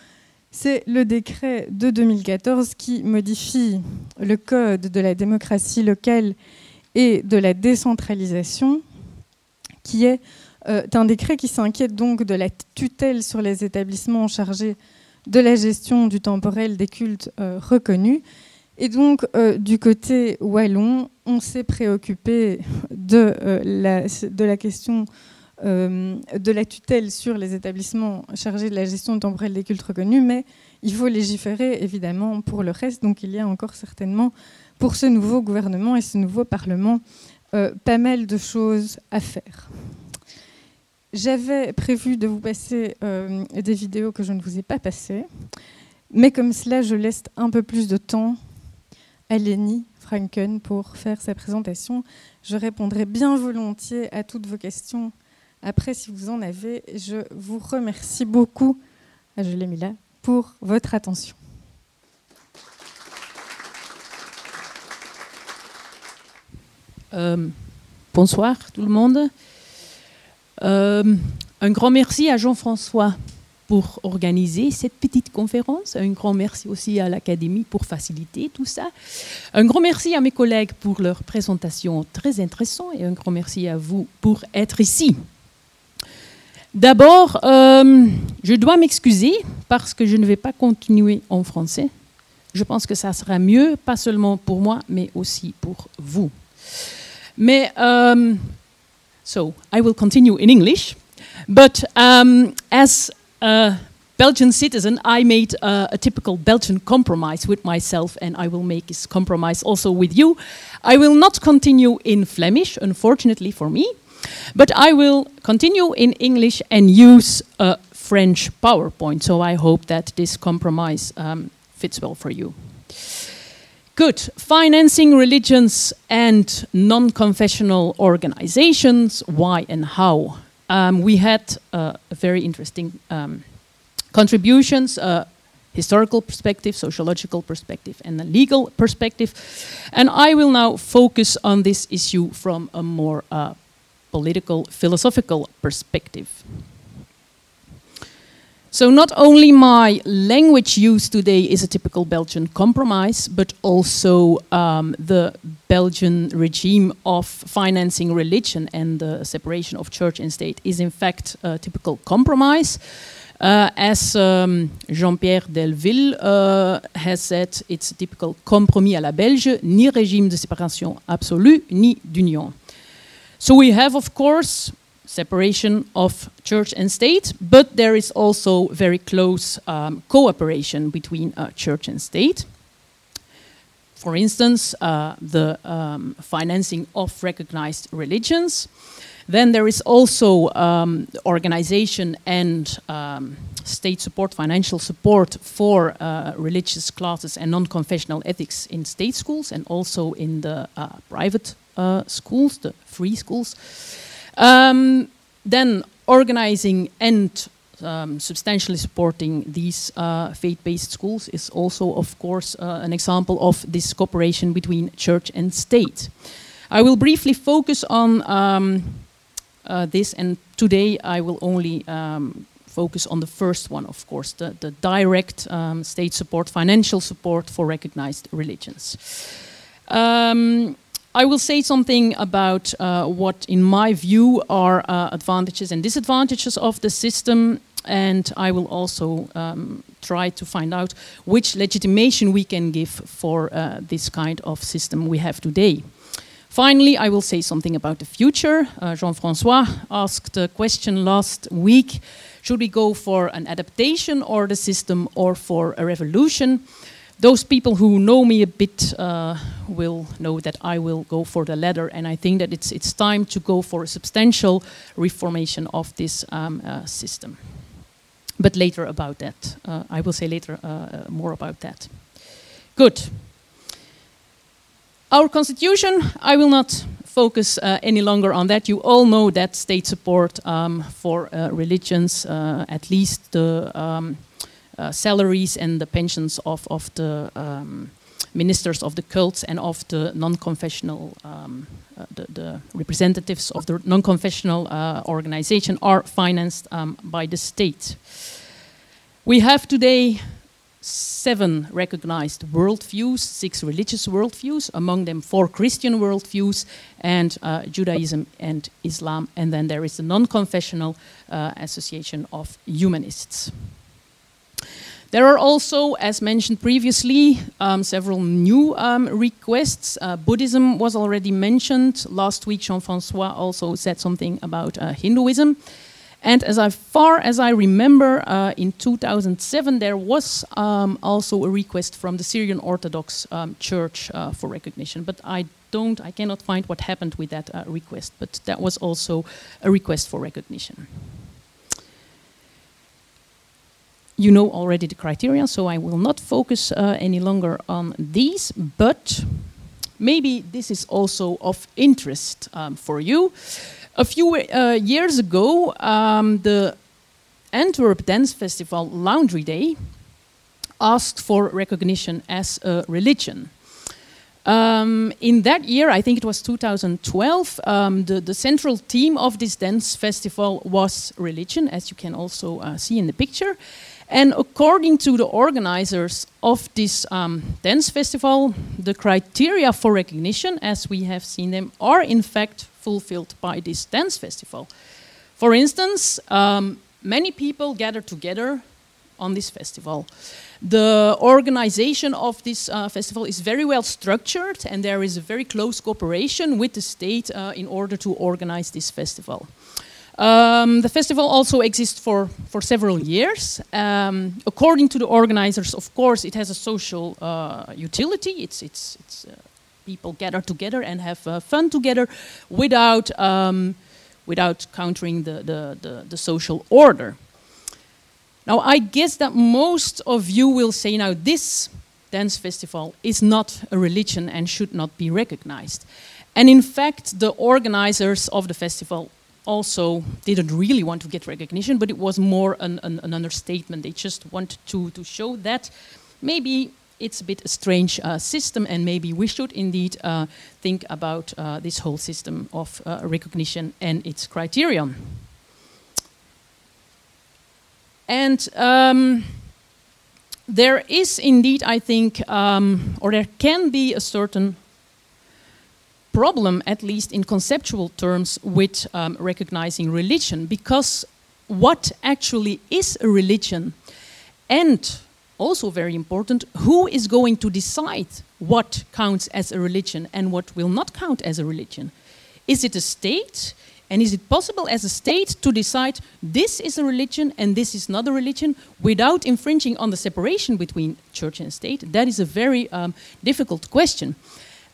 c'est le décret de 2014 qui modifie le code de la démocratie locale et de la décentralisation, qui est euh, un décret qui s'inquiète donc de la tutelle sur les établissements chargés de la gestion du temporel des cultes euh, reconnus. Et donc, euh, du côté wallon, on s'est préoccupé de, la, question de la tutelle sur les établissements chargés de la gestion temporelle des cultes reconnus, mais il faut légiférer évidemment pour le reste. Donc il y a encore certainement pour ce nouveau gouvernement et ce nouveau Parlement euh, pas mal de choses à faire. J'avais prévu de vous passer euh, des vidéos que je ne vous ai pas passées, mais comme cela, je laisse un peu plus de temps à Lenny Franken pour faire sa présentation. Je répondrai bien volontiers à toutes vos questions après, si vous en avez, je vous remercie beaucoup, ah, je l'ai mis là, pour votre attention. Euh, bonsoir tout le monde. Euh, un grand merci à Jean-François pour organiser cette petite conférence. Un grand merci aussi à l'Académie pour faciliter tout ça. Un grand merci à mes collègues pour leur présentation très intéressante et un grand merci à vous pour être ici. D'abord, euh, je dois m'excuser parce que je ne vais pas continuer en français. Je pense que ça sera mieux, pas seulement pour moi, mais aussi pour vous. Mais, um, so, I will continue in English. But um, as a Belgian citizen, I made uh, a typical Belgian compromise with myself, and I will make this compromise also with you. I will not continue in Flemish, unfortunately for me. But I will continue in English and use a French PowerPoint, so I hope that this compromise um, fits well for you. Good. Financing religions and non confessional organizations, why and how? Um, we had uh, very interesting um, contributions. Uh, historical perspective, sociological perspective, and a legal perspective. And I will now focus on this issue from a more uh, political, philosophical perspective. So, not only my language use today is a typical Belgian compromise, but also um, the Belgian regime of financing religion and the separation of church and state is, in fact, a typical compromise. Uh, as um, Jean-Pierre Delville uh, has said, it's a typical compromis à la Belge, ni régime de séparation absolue, ni d'union. So we have, of course, separation of church and state, but there is also very close um, cooperation between uh, church and state. For instance, uh, the um, financing of recognized religions. Then there is also um, organization and um, state support, financial support for uh, religious classes and non confessional ethics in state schools and also in the uh, private uh, schools, the free schools. Um, then organizing and um, substantially supporting these uh, faith-based schools is also, of course, uh, an example of this cooperation between church and state. I will briefly focus on um, uh, this, and today I will only um, focus on the first one, of course, the, the direct state support, financial support for recognized religions. I will say something about uh, what, in my view, are uh, advantages and disadvantages of the system. and I will also um, try to find out which legitimation we can give for uh, this kind of system we have today. Finally, I will say something about the future. Uh, Jean-François asked a question last week, should we go for an adaptation or the system or for a revolution? Those people who know me a bit uh, will know that I will go for the latter, and I think that it's, it's time to go for a substantial reformation of this um, uh, system. But later about that. Uh, I will say later uh, uh, more about that. Good. Our constitution, I will not focus uh, any longer on that. You all know that state support um, for religions, at least the um, uh, salaries and the pensions of, of the um, ministers of the cults and of the non-confessional, um, uh, the, the, representatives of the non-confessional uh, organization are financed um, by the state. We have today seven recognized worldviews, six religious worldviews, among them four Christian worldviews, and uh, Judaism and Islam. And then there is the non confessional uh, Association of Humanists. There are also, as mentioned previously, um, several new um, requests. Uh, Buddhism was already mentioned. Last week, Jean Francois also said something about uh, Hinduism. And as far as I remember, uh, in 2007 there was um, also a request from the Syrian Orthodox um, Church uh, for recognition, but I don't, I cannot find what happened with that uh, request. But that was also a request for recognition. You know already the criteria, so I will not focus uh, any longer on these. But maybe this is also of interest um, for you. A few uh, years ago, um, the Antwerp Dance Festival Laundry Day asked for recognition as a religion. Um, in that year, I think it was 2012, um, the, the, central theme of this dance festival was religion, as you can also uh, see in the picture. And according to the organizers of this um, dance festival, the criteria for recognition, as we have seen them, are in fact fulfilled by this dance festival. For instance, um, many people gather together on this festival. The organization of this uh, festival is very well structured, and there is a very close cooperation with the state uh, in order to organize this festival. Um, the festival also exists for, for several years. Um, according to the organizers, of course, it has a social uh, utility. It's, it's, it's uh, people gather together and have uh, fun together without, um, without countering the, the, the, the, social order. Now, I guess that most of you will say, now, this dance festival is not a religion and should not be recognized. And in fact, the organizers of the festival also didn't really want to get recognition, but it was more an, an, an understatement. They just wanted to, to show that maybe it's a bit a strange uh, system, and maybe we should indeed uh, think about uh, this whole system of uh, recognition and its criterion. And um, there is indeed, I think, um, or there can be a certain problem, at least in conceptual terms, with um, recognizing religion, because what actually is a religion and also very important, who is going to decide what counts as a religion and what will not count as a religion? Is it a state? And is it possible as a state to decide this is a religion and this is not a religion without infringing on the separation between church and state? That is a very um, difficult question.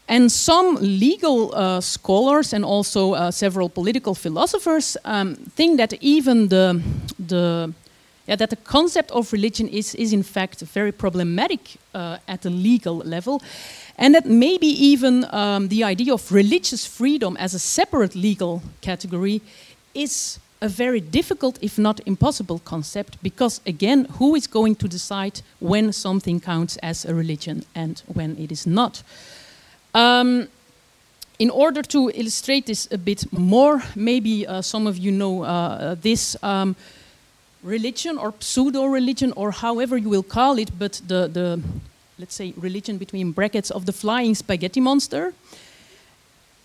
And some legal uh, scholars and also uh, several political philosophers um, think that even the, the yeah, that the concept of religion is, is in fact very problematic uh, at the legal level, and that maybe even um, the idea of religious freedom as a separate legal category is a very difficult, if not impossible, concept because, again, who is going to decide when something counts as a religion and when it is not? Um, in order to illustrate this a bit more, maybe uh, some of you know uh, this. Um, religion or pseudo religion or however you will call it, but the, the let's say religion between brackets of the flying spaghetti monster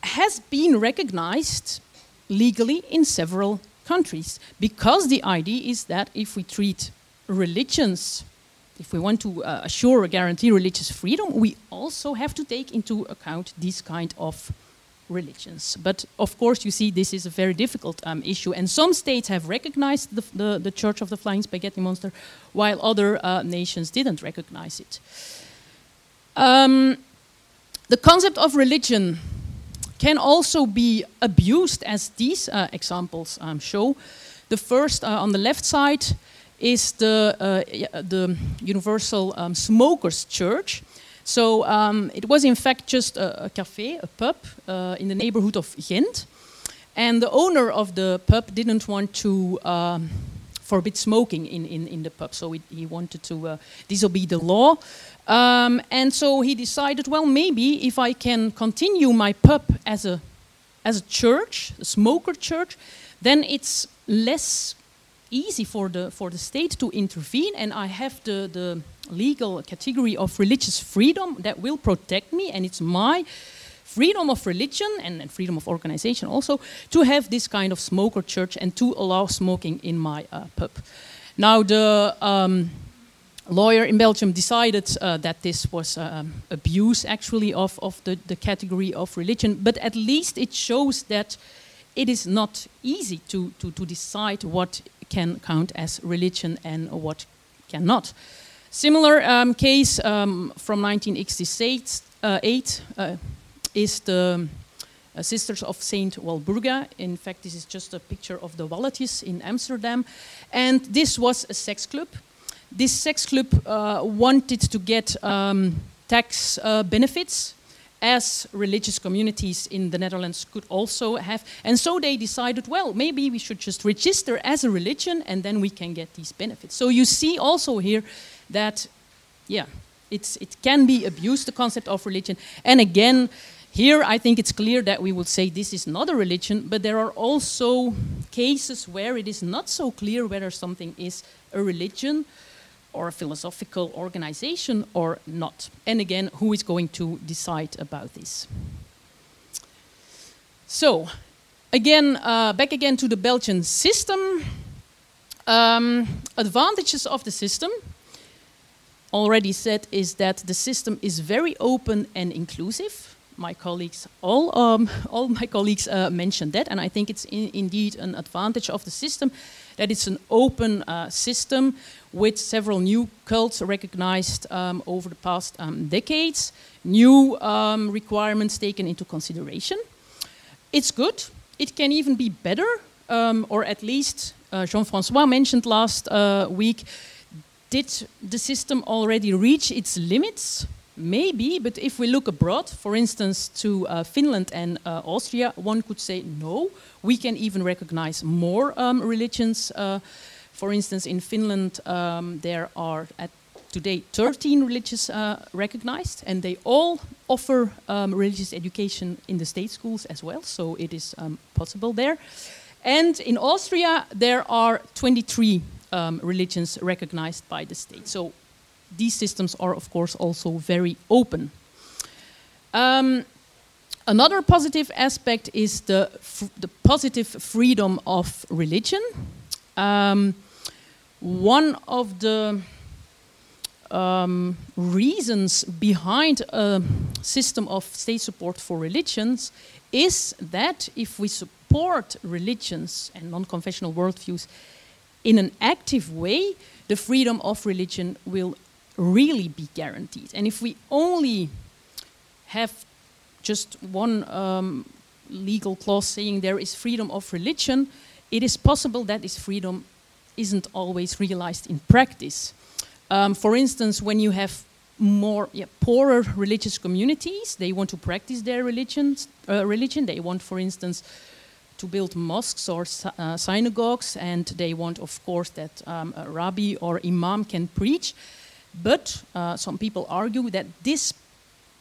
has been recognized legally in several countries because the idea is that if we treat religions, if we want to uh, assure or guarantee religious freedom, we also have to take into account these kind of religions. But of course, you see, this is a very difficult um, issue, and some states have recognized the, the, the, Church of the Flying Spaghetti Monster, while other uh, nations didn't recognize it. Um, the concept of religion can also be abused, as these uh, examples um, show. The first, uh, on the left side, is the, uh, the Universal um, Smokers Church. So um, it was in fact just a, a cafe, a pub uh, in the neighborhood of Ghent. And the owner of the pub didn't want to um, forbid smoking in, in, in the pub, so he, he wanted to uh, disobey the law. Um, and so he decided, well, maybe if I can continue my pub as a, as a church, a smoker church, then it's less easy for the, for the state to intervene, and I have the, the legal category of religious freedom that will protect me, and it's my freedom of religion and, and, freedom of organization also to have this kind of smoker church and to allow smoking in my uh, pub. Now, the um, lawyer in Belgium decided uh, that this was um, abuse actually of, of the, the category of religion, but at least it shows that it is not easy to, to, to decide what can count as religion and what cannot. Similar um, case um, from 1968 uh, uh, is the uh, Sisters of Saint Walburga. In fact, this is just a picture of the Walletjes in Amsterdam. And this was a sex club. This sex club uh, wanted to get um, tax uh, benefits as religious communities in the Netherlands could also have. And so they decided, well, maybe we should just register as a religion and then we can get these benefits. So you see also here that, yeah, it's, it can be abused, the concept of religion. And again, here I think it's clear that we would say this is not a religion, but there are also cases where it is not so clear whether something is a religion or a philosophical organization or not. And again, who is going to decide about this? So, again, uh, back again to the Belgian system. Um, advantages of the system, already said, is that the system is very open and inclusive. My colleagues, all, um, all my colleagues uh, mentioned that, and I think it's in, indeed an advantage of the system that it's an open uh, system with several new cults recognized um, over the past um, decades, new um, requirements taken into consideration. It's good. It can even be better, um, or at least uh, Jean-Francois mentioned last uh, week, did the system already reach its limits? Maybe, but if we look abroad, for instance, to uh, Finland and uh, Austria, one could say no. We can even recognize more um, religions. Uh, for instance, in Finland, um, there are at today 13 religious uh, recognized, and they all offer um, religious education in the state schools as well, so it is um, possible there. And in Austria, there are 23 um, religions recognized by the state. So these systems are, of course, also very open. Um, another positive aspect is the, the positive freedom of religion. Um, one of the um, reasons behind a system of state support for religions is that if we support religions and non confessional worldviews in an active way, the freedom of religion will really be guaranteed. And if we only have just one um, legal clause saying there is freedom of religion, it is possible that this freedom isn't always realized in practice. Um, for instance, when you have more yeah, poorer religious communities, they want to practice their religions, uh, religion. They want, for instance, to build mosques or uh, synagogues, and they want, of course, that um, a rabbi or imam can preach. But uh, some people argue that this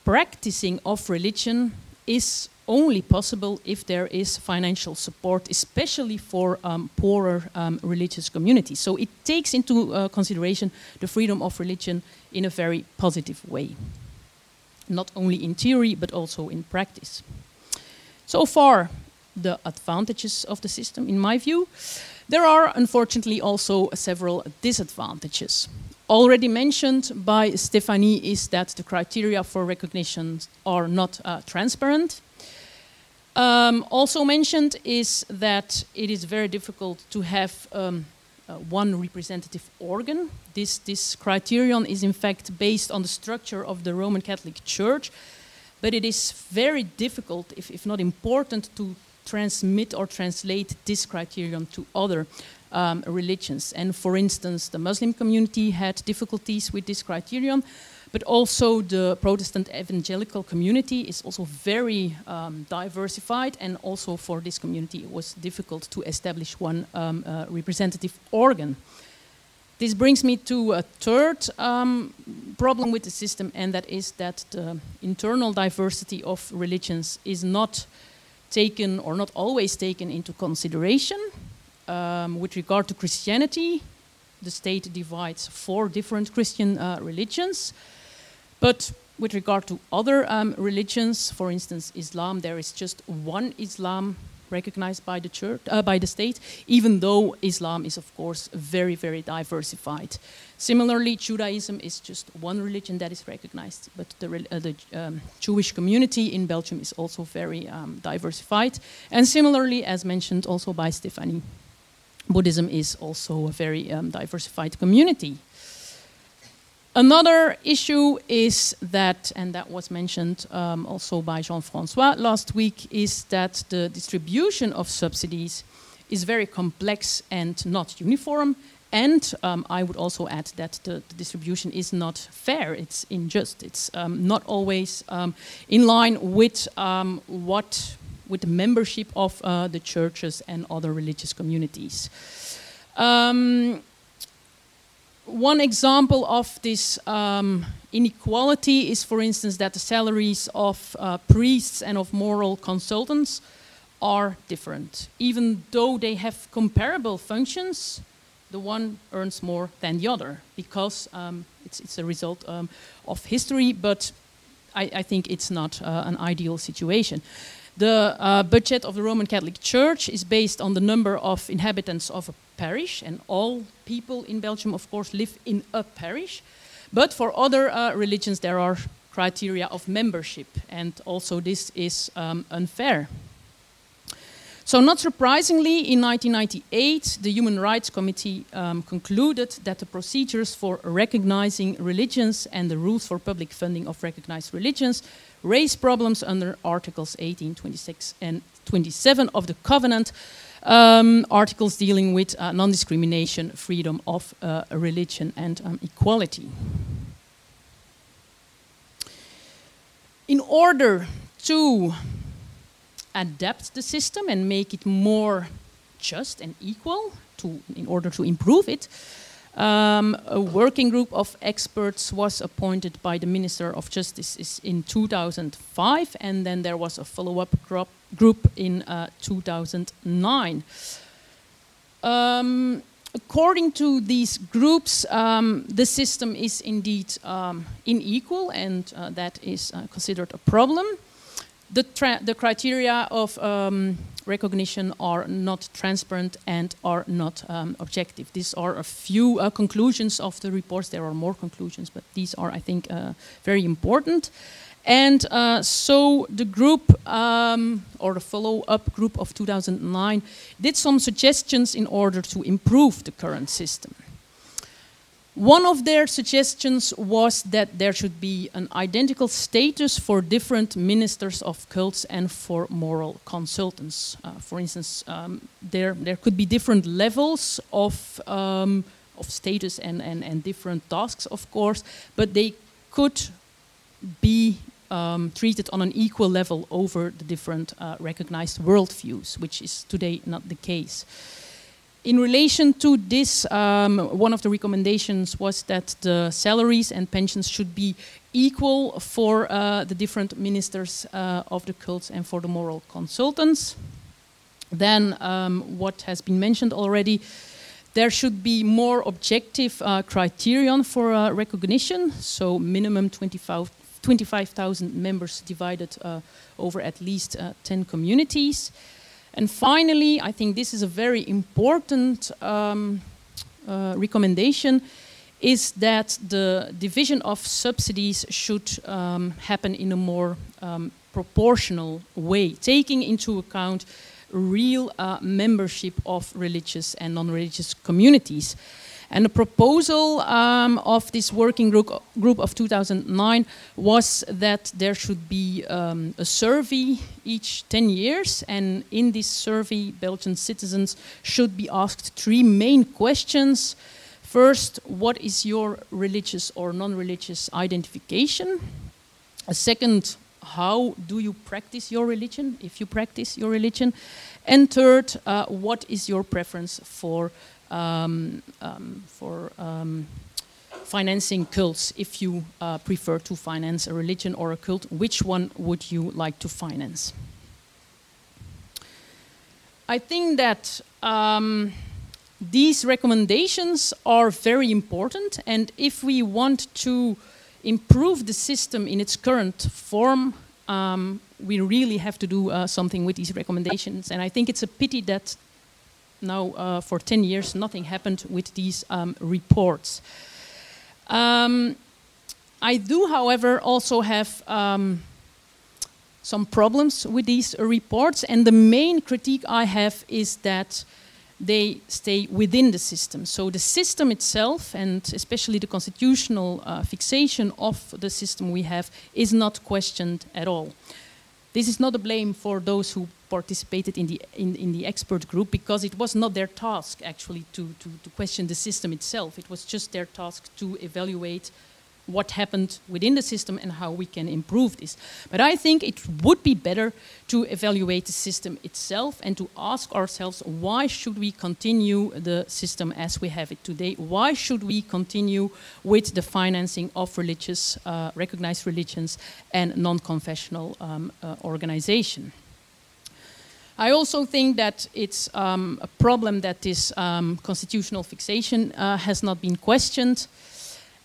practicing of religion is only possible if there is financial support, especially for um, poorer um, religious communities. So it takes into uh, consideration the freedom of religion in a very positive way, not only in theory but also in practice. So far, the advantages of the system, in my view. There are, unfortunately, also several disadvantages. Already mentioned by Stephanie is that the criteria for recognition are not uh, transparent. Um, also mentioned is that it is very difficult to have um, uh, one representative organ. This, this criterion is in fact based on the structure of the Roman Catholic Church, but it is very difficult, if, if not important, to transmit or translate this criterion to other um, religions. And for instance, the Muslim community had difficulties with this criterion, but also the Protestant evangelical community is also very um, diversified, and also for this community it was difficult to establish one um, uh, representative organ. This brings me to a third um, problem with the system, and that is that the internal diversity of religions is not taken or not always taken into consideration. Um, with regard to Christianity, the state divides four different Christian uh, religions. But with regard to other um, religions, for instance, Islam, there is just one Islam recognized by the church, uh, by the state, even though Islam is, of course, very, very diversified. Similarly, Judaism is just one religion that is recognized, but the, uh, the um, Jewish community in Belgium is also very um, diversified. And similarly, as mentioned also by Stephanie, Buddhism is also a very um, diversified community. Another issue is that, and that was mentioned um, also by Jean Francois last week, is that the distribution of subsidies is very complex and not uniform. And um, I would also add that the, the, distribution is not fair, it's unjust, it's um, not always um, in line with um, what with the membership of uh, the churches and other religious communities. Um, one example of this um, inequality is, for instance, that the salaries of uh, priests and of moral consultants are different. Even though they have comparable functions, the one earns more than the other because um, it's, it's, a result um, of history, but I, I think it's not uh, an ideal situation. The uh, budget of the Roman Catholic Church is based on the number of inhabitants of a parish, and all people in Belgium, of course, live in a parish. But for other uh, religions, there are criteria of membership, and also this is um, unfair. So, not surprisingly, in 1998, the Human Rights Committee um, concluded that the procedures for recognizing religions and the rules for public funding of recognized religions raise problems under Articles 18, 26, and 27 of the Covenant, um, articles dealing with uh, non discrimination, freedom of uh, religion, and um, equality. In order to adapt the system and make it more just and equal, to, in order to improve it, um, a working group of experts was appointed by the Minister of Justice in 2005, and then there was a follow up group in uh, 2009. Um, according to these groups, um, the system is indeed um, unequal, and uh, that is uh, considered a problem. The, the criteria of um, recognition are not transparent and are not um, objective. These are a few uh, conclusions of the reports. There are more conclusions, but these are, I think, uh, very important. And uh, so the group, um, or the follow up group of 2009, did some suggestions in order to improve the current system. One of their suggestions was that there should be an identical status for different ministers of cults and for moral consultants. Uh, for instance, um, there, there could be different levels of, um, of status and, and, and different tasks, of course, but they could be um, treated on an equal level over the different uh, recognized worldviews, which is today not the case. In relation to this, um, one of the recommendations was that the salaries and pensions should be equal for uh, the different ministers uh, of the cults and for the moral consultants. Then, um, what has been mentioned already, there should be more objective uh, criterion for uh, recognition, so minimum 25,000 25, members divided uh, over at least uh, 10 communities. And finally, I think this is a very important um, uh, recommendation, is that the division of subsidies should um, happen in a more um, proportional way, taking into account real uh, membership of religious and non-religious communities. And the proposal um, of this working group, group of 2009 was that there should be um, a survey each 10 years. And in this survey, Belgian citizens should be asked three main questions. First, what is your religious or non religious identification? Second, how do you practice your religion, if you practice your religion? And third, uh, what is your preference for um, um, for um, financing cults if you uh, prefer to finance a religion or a cult which one would you like to finance? I think that um, these recommendations are very important and if we want to improve the system in its current form um, we really have to do uh, something with these recommendations. And i think it's a pity that now uh, for 10 years nothing happened with these um, reports. Um, I do, however, also have um, some problems with these reports, and the main critique I have is that they stay within the system. So the system itself, and especially the constitutional uh, fixation of the system we have, is not questioned at all. This is not a blame for those who participated in the, in, in the expert group because it was not their task actually to, to, to question the system itself. It was just their task to evaluate what happened within the system and how we can improve this. But I think it would be better to evaluate the system itself and to ask ourselves why should we continue the system as we have it today? Why should we continue with the financing of religious, uh, recognized religions and non-confessional um, uh, organization? I also think that it's um, a problem that this um, constitutional fixation uh, has not been questioned.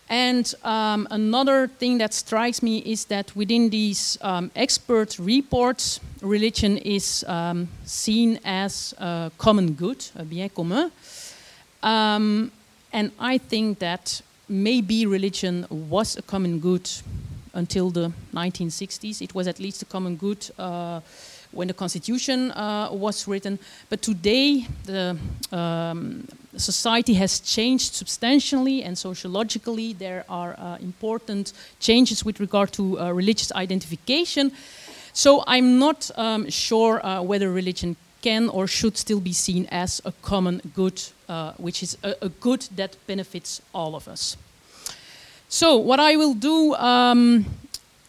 And um, another thing that strikes me is that within these um, expert reports, religion is um, seen as a common good, a bien commun. Um, and I think that maybe religion was a common good until the 1960s. It was at least a common good uh, when the constitution uh, was written. But today, the um, society has changed substantially and sociologically. There are uh, important changes with regard to uh, religious identification. So I'm not um, sure uh, whether religion can or should still be seen as a common good, uh, which is a, a, good that benefits all of us. So what I will do um,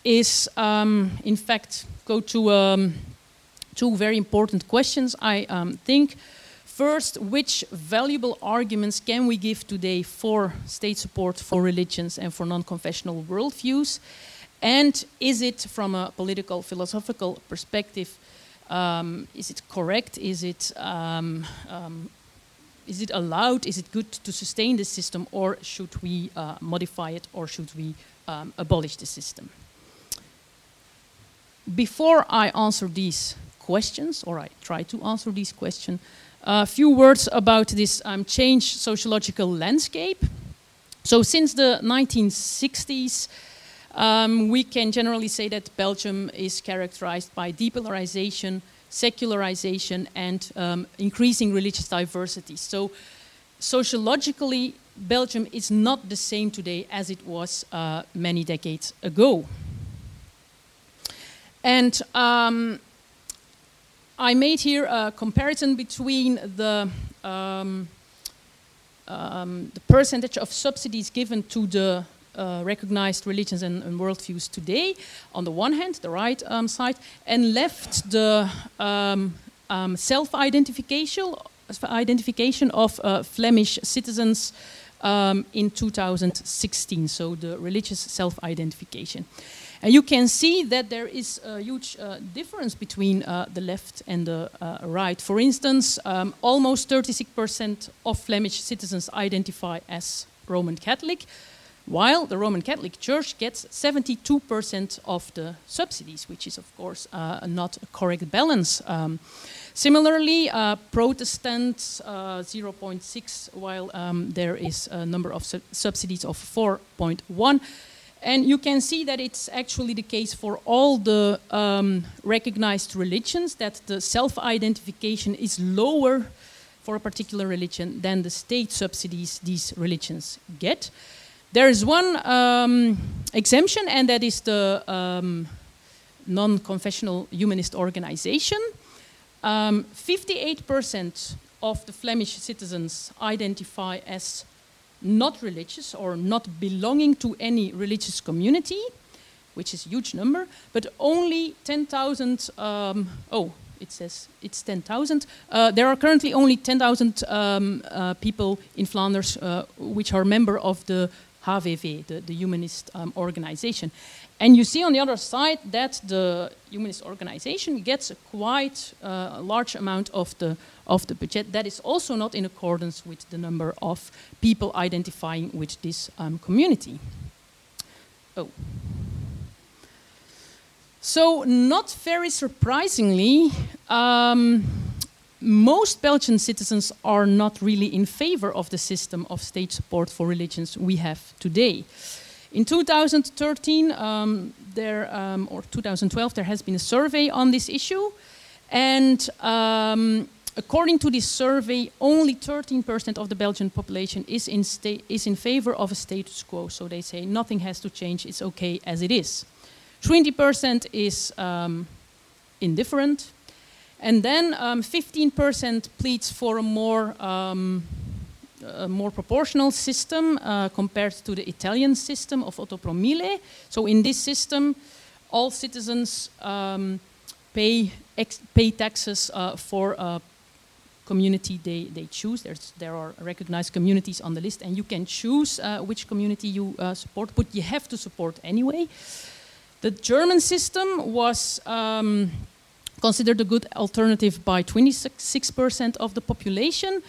is, um, in fact, go to um, two very important questions, I um, think. First, which valuable arguments can we give today for state support for religions and for non-confessional worldviews? And is it, from a political, philosophical perspective, um, is it correct? Is it, um, um, is it allowed? Is it good to sustain the system? Or should we uh, modify it? Or should we um, abolish the system? Before I answer these questions, or I try to answer these questions. A few words about this um, changed sociological landscape. So since the 1960s, um, we can generally say that Belgium is characterized by depolarization, secularization, and um, increasing religious diversity. So sociologically, Belgium is not the same today as it was uh, many decades ago. And um, I made here a comparison between the, um, um, the percentage of subsidies given to the uh, recognized religions and, and, worldviews today, on the one hand, the right um, side, and left the um, um, self-identification identification of uh, Flemish citizens um, in 2016, so the religious self-identification. And you can see that there is a huge uh, difference between uh, the left and the uh, right. For instance, um, almost 36% of Flemish citizens identify as Roman Catholic, while the Roman Catholic Church gets 72% of the subsidies, which is, of course, uh, not a correct balance. Um, similarly, uh, Protestants uh, 0.6, while um, there is a number of su subsidies of 4.1. And you can see that it's actually the case for all the um, recognized religions that the self identification is lower for a particular religion than the state subsidies these religions get. There is one um, exemption, and that is the um, non confessional humanist organization. 58% um, of the Flemish citizens identify as not religious or not belonging to any religious community, which is a huge number, but only 10,000, um, oh, it says it's 10,000. Uh, there are currently only 10,000 um, uh, people in Flanders uh, which are member of the HVV, the, the humanist um, organization. And you see on the other side that the humanist organization gets a quite uh, large amount of the, of the budget. That is also not in accordance with the number of people identifying with this um, community. Oh. So, not very surprisingly, um, most Belgian citizens are not really in favor of the system of state support for religions we have today. In 2013, um, there, um, or 2012, there has been a survey on this issue, and um, according to this survey, only 13% of the Belgian population is in, is in favor of a status quo. So they say nothing has to change; it's okay as it is. 20% is um, indifferent, and then 15% um, pleads for a more, um, a more proportional system uh, compared to the Italian system of Otto per mille. So in this system, all citizens um, pay, pay taxes uh, for a community they, they choose. There's, there are recognized communities on the list, and you can choose uh, which community you uh, support, but you have to support anyway. The German system was um, considered a good alternative by 26% of the population.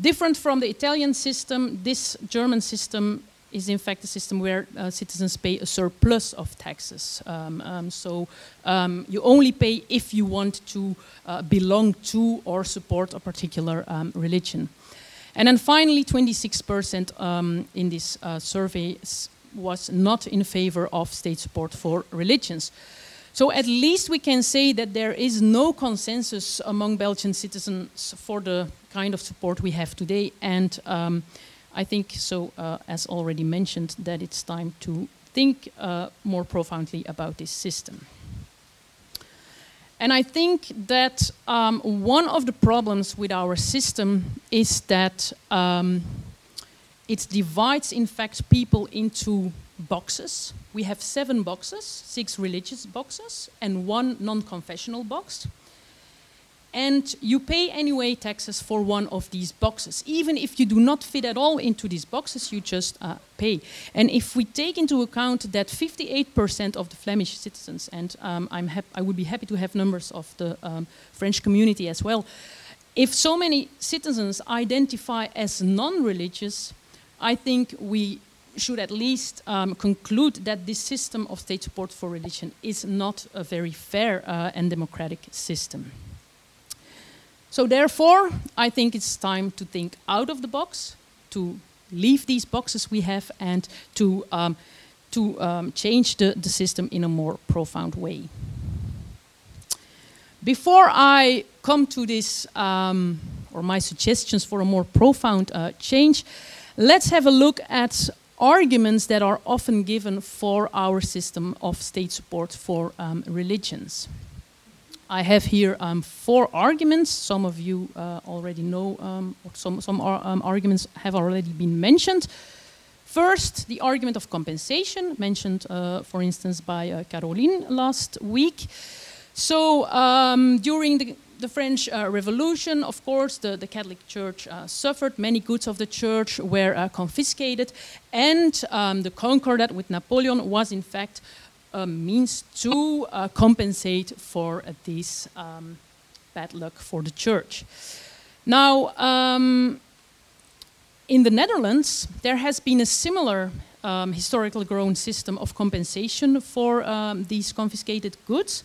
Different from the Italian system, this German system is in fact a system where uh, citizens pay a surplus of taxes. Um, um, so um, you only pay if you want to uh, belong to or support a particular um, religion. And then finally, 26% um, in this uh, survey was not in favor of state support for religions. So at least we can say that there is no consensus among Belgian citizens for the kind of support we have today. And um, I think so, uh, as already mentioned, that it's time to think uh, more profoundly about this system. And I think that um, one of the problems with our system is that um, it divides, in fact, people into boxes. We have seven boxes, six religious boxes, and one non confessional box. And you pay anyway taxes for one of these boxes. Even if you do not fit at all into these boxes, you just uh, pay. And if we take into account that 58% of the Flemish citizens, and um, I'm I would be happy to have numbers of the um, French community as well, if so many citizens identify as non religious, I think we should at least um, conclude that this system of state support for religion is not a very fair uh, and democratic system. So, therefore, I think it's time to think out of the box, to leave these boxes we have, and to, um, to um, change the, the system in a more profound way. Before I come to this, um, or my suggestions for a more profound uh, change, let's have a look at arguments that are often given for our system of state support for um, religions. I have here um, four arguments. Some of you uh, already know, um, some, some ar um, arguments have already been mentioned. First, the argument of compensation, mentioned, uh, for instance, by uh, Caroline last week. So, um, during the the French uh, Revolution, of course, the, the Catholic Church uh, suffered. Many goods of the church were uh, confiscated, and um, the concordat with Napoleon was, in fact, a means to uh, compensate for this um, bad luck for the church. Now, um, in the Netherlands, there has been a similar um, historically grown system of compensation for um, these confiscated goods.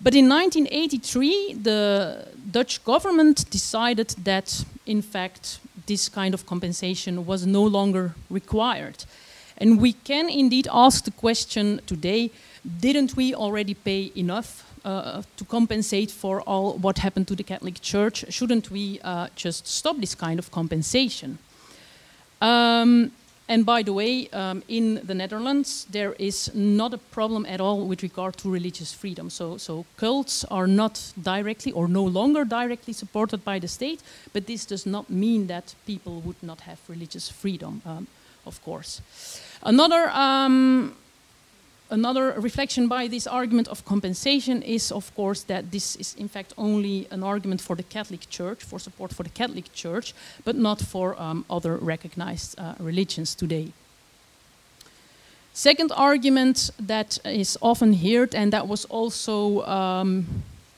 But in 1983, the Dutch government decided that, in fact, this kind of compensation was no longer required. And we can indeed ask the question today didn't we already pay enough uh, to compensate for all what happened to the Catholic Church? Shouldn't we uh, just stop this kind of compensation? Um, and by the way, um, in the Netherlands, there is not a problem at all with regard to religious freedom. So, so cults are not directly or no longer directly supported by the state, but this does not mean that people would not have religious freedom, um, of course. Another um, another reflection by this argument of compensation is, of course, that this is in fact only an argument for the Catholic Church, for support for the Catholic Church, but not for um, other recognized uh, religions today. Second argument that is often heard, and that was also um,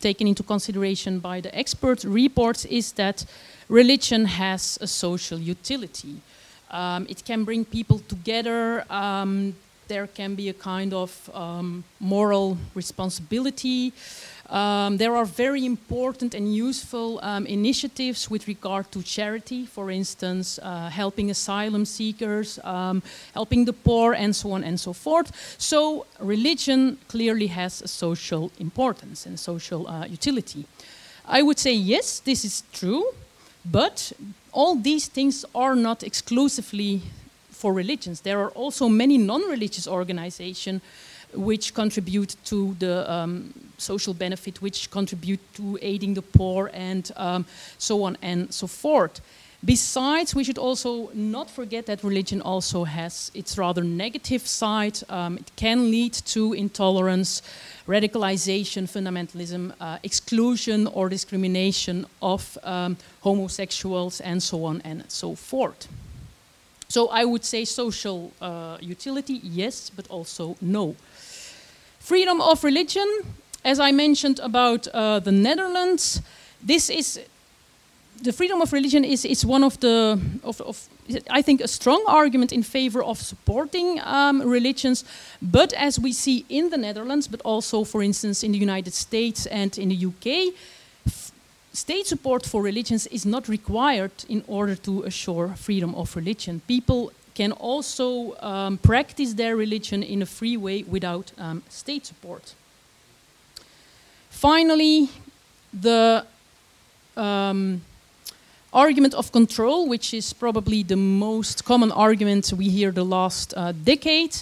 taken into consideration by the expert reports, is that religion has a social utility. Um, it can bring people together. Um, there can be a kind of um, moral responsibility. Um, there are very important and useful um, initiatives with regard to charity, for instance, uh, helping asylum seekers, um, helping the poor, and so on and so forth. So, religion clearly has a social importance and social uh, utility. I would say, yes, this is true, but all these things are not exclusively for religions. There are also many non-religious organizations which contribute to the um, social benefit, which contribute to aiding the poor, and um, so on and so forth. Besides, we should also not forget that religion also has its rather negative side. Um, it can lead to intolerance, radicalization, fundamentalism, uh, exclusion or discrimination of um, homosexuals, and so on and so forth. So I would say social uh, utility, yes, but also no. Freedom of religion, as I mentioned about uh, the Netherlands, this is the freedom of religion is, is one of the, of, of, I think, a strong argument in favor of supporting um, religions. But as we see in the Netherlands, but also, for instance, in the United States and in the UK, state support for religions is not required in order to assure freedom of religion. People can also um, practice their religion in a free way without um, state support. Finally, the um, argument of control, which is probably the most common argument we hear the last uh, decade.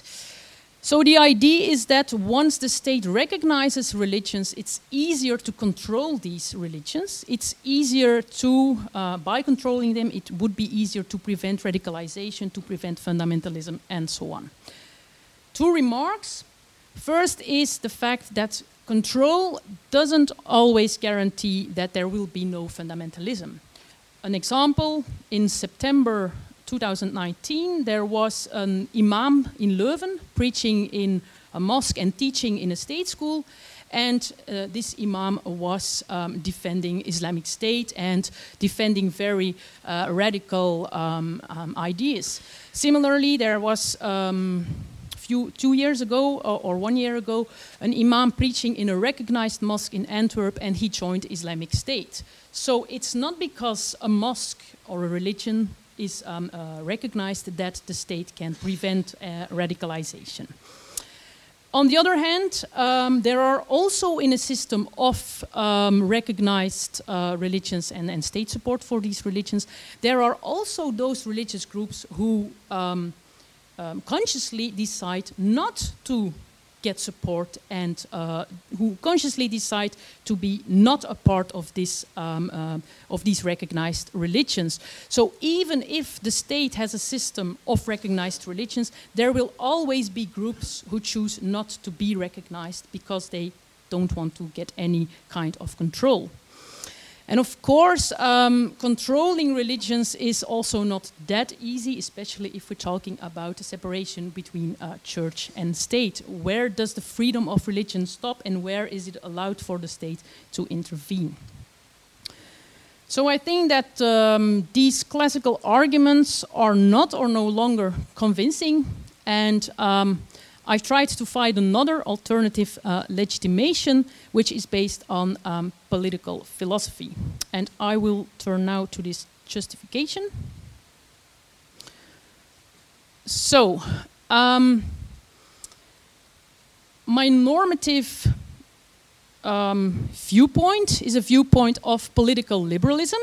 So the idea is that once the state recognizes religions, it's easier to control these religions. It's easier to, uh, by controlling them, it would be easier to prevent radicalization, to prevent fundamentalism, and so on. Two remarks. First is the fact that control doesn't always guarantee that there will be no fundamentalism. An example in September 2019, there was an imam in Leuven preaching in a mosque and teaching in a state school. And uh, this imam was um, defending Islamic State and defending very uh, radical um, um, ideas. Similarly, there was um, few, two years ago or, or, one year ago an imam preaching in a recognized mosque in Antwerp, and he joined Islamic State. So it's not because a mosque or a religion is um, uh, recognized that the state can prevent uh, radicalization. On the other hand, um, there are also in a system of um, recognized uh, religions and, and, state support for these religions, there are also those religious groups who um, um consciously decide not to get support and uh, who consciously decide to be not a part of this um, uh, of these recognized religions. So even if the state has a system of recognized religions, there will always be groups who choose not to be recognized because they don't want to get any kind of control. And of course, um, controlling religions is also not that easy, especially if we're talking about a separation between uh, church and state. Where does the freedom of religion stop, and where is it allowed for the state to intervene? So I think that um, these classical arguments are not or no longer convincing, and um, I tried to find another alternative uh, legitimation which is based on um, political philosophy. And I will turn now to this justification. So, um, my normative um, viewpoint is a viewpoint of political liberalism.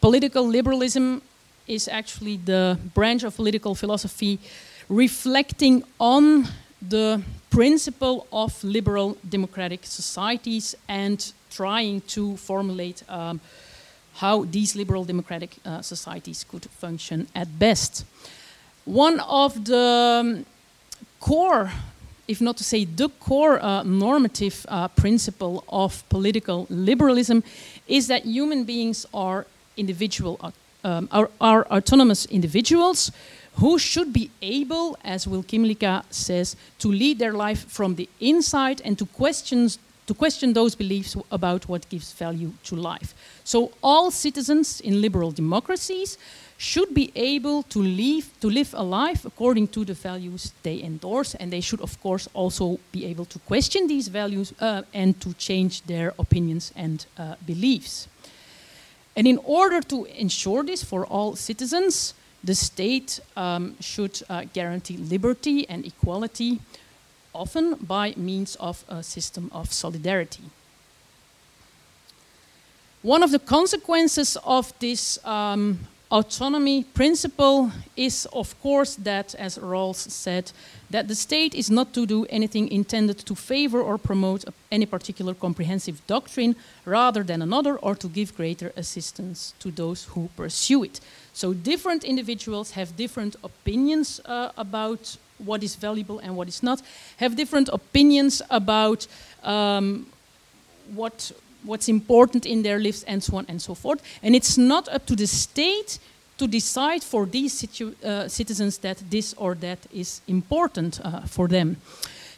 Political liberalism is actually the branch of political philosophy reflecting on the principle of liberal democratic societies and trying to formulate um, how these liberal democratic uh, societies could function at best. One of the um, core, if not to say the core uh, normative uh, principle of political liberalism, is that human beings are individual, uh, um, are, are, autonomous individuals who should be able, as Will Kymlicka says, to lead their life from the inside and to question, to question those beliefs about what gives value to life. So all citizens in liberal democracies should be able to live, to live a life according to the values they endorse, and they should, of course, also be able to question these values uh, and to change their opinions and uh, beliefs. And in order to ensure this for all citizens, the state um, should uh, guarantee liberty and equality, often by means of a system of solidarity. One of the consequences of this um, autonomy principle is, of course, that, as Rawls said, that the state is not to do anything intended to favor or promote any particular comprehensive doctrine rather than another or to give greater assistance to those who pursue it. So, different individuals have different opinions uh, about what is valuable and what is not, have different opinions about um, what what's important in their lives, and so on and so forth. And it's not up to the state to decide for these uh, citizens that this or that is important uh, for them.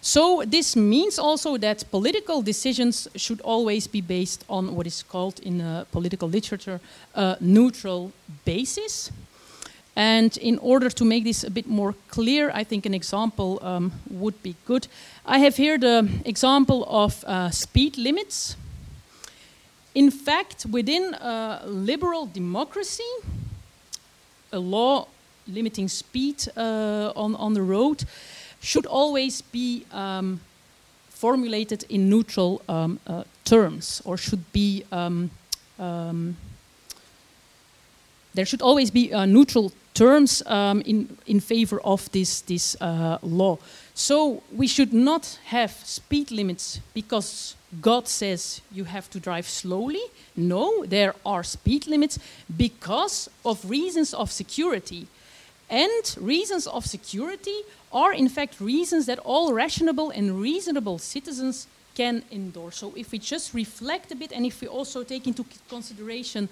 So this means also that political decisions should always be based on what is called in uh, political literature a neutral basis. And in order to make this a bit more clear, I think an example um, would be good. I have here the example of uh, speed limits. In fact, within a liberal democracy, a law limiting speed uh, on, on the road should always be um, formulated in neutral um, uh, terms or should be um, um there should always be uh, neutral terms um, in, in favor of this, this uh, law. So we should not have speed limits because God says you have to drive slowly. No, there are speed limits because of reasons of security. And reasons of security are, in fact, reasons that all rational and reasonable citizens can endorse. So, if we just reflect a bit and if we also take into consideration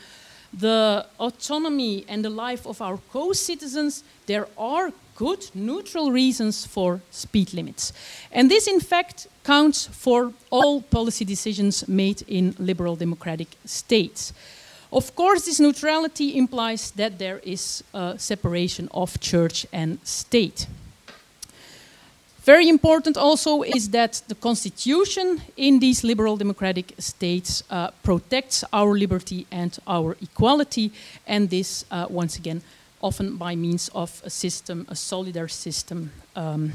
the autonomy and the life of our co citizens, there are good neutral reasons for speed limits. And this, in fact, counts for all policy decisions made in liberal democratic states. Of course, this neutrality implies that there is a separation of church and state. Very important also is that the constitution in these liberal democratic states uh, protects our liberty and our equality, and this, uh, once again, often by means of a system, a solidar system um,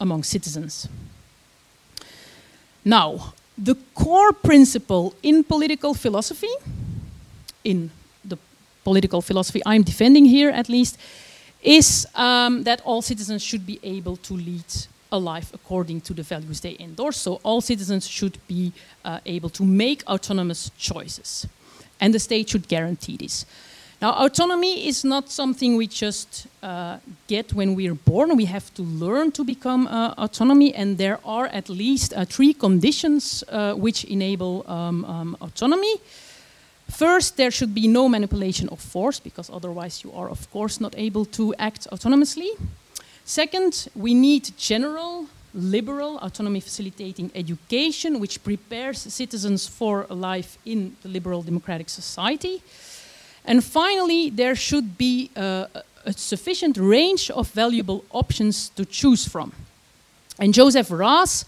among citizens. Now, the core principle in political philosophy, in the political philosophy I'm defending here at least, is um, that all citizens should be able to lead a life according to the values they endorse. So all citizens should be uh, able to make autonomous choices. And the state should guarantee this. Now, autonomy is not something we just uh, get when we are born. We have to learn to become uh, autonomy, and there are at least uh, three conditions uh, which enable um, um, autonomy. First, there should be no manipulation of force, because otherwise, you are, of course, not able to act autonomously. Second, we need general, liberal, autonomy facilitating education, which prepares citizens for life in the liberal democratic society. And finally, there should be uh, a sufficient range of valuable options to choose from. And Joseph Raz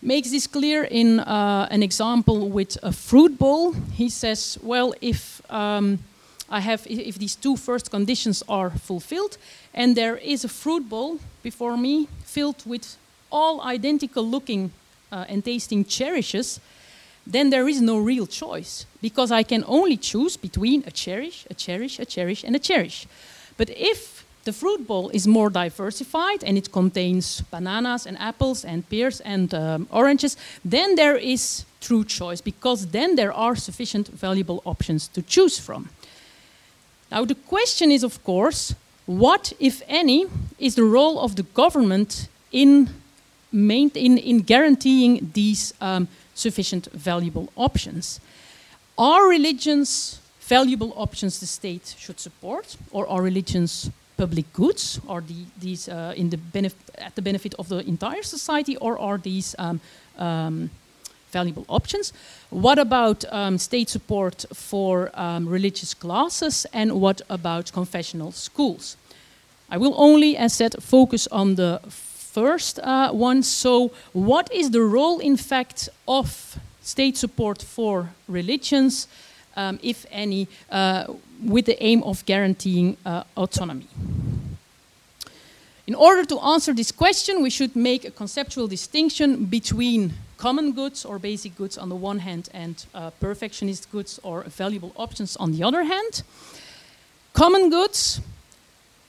makes this clear in uh, an example with a fruit bowl. He says, well, if um, I have, if these two first conditions are fulfilled, and there is a fruit bowl before me filled with all identical looking uh, and tasting cherishes, then there is no real choice because I can only choose between a cherish, a cherish, a cherish, and a cherish. But if the fruit bowl is more diversified and it contains bananas and apples and pears and um, oranges, then there is true choice because then there are sufficient valuable options to choose from. Now, the question is, of course, what, if any, is the role of the government in, in, in guaranteeing these um, sufficient valuable options. Are religions valuable options the state should support, or are religions public goods? Are the, these uh, in the at the benefit of the entire society, or are these um, um, valuable options? What about um, state support for um, religious classes, and what about confessional schools? I will only, as said, focus on the first uh, one. So, what is the role, in fact, of state support for religions, um, if any, uh, with the aim of guaranteeing uh, autonomy? In order to answer this question, we should make a conceptual distinction between common goods or basic goods on the one hand and uh, perfectionist goods or valuable options on the other hand. Common goods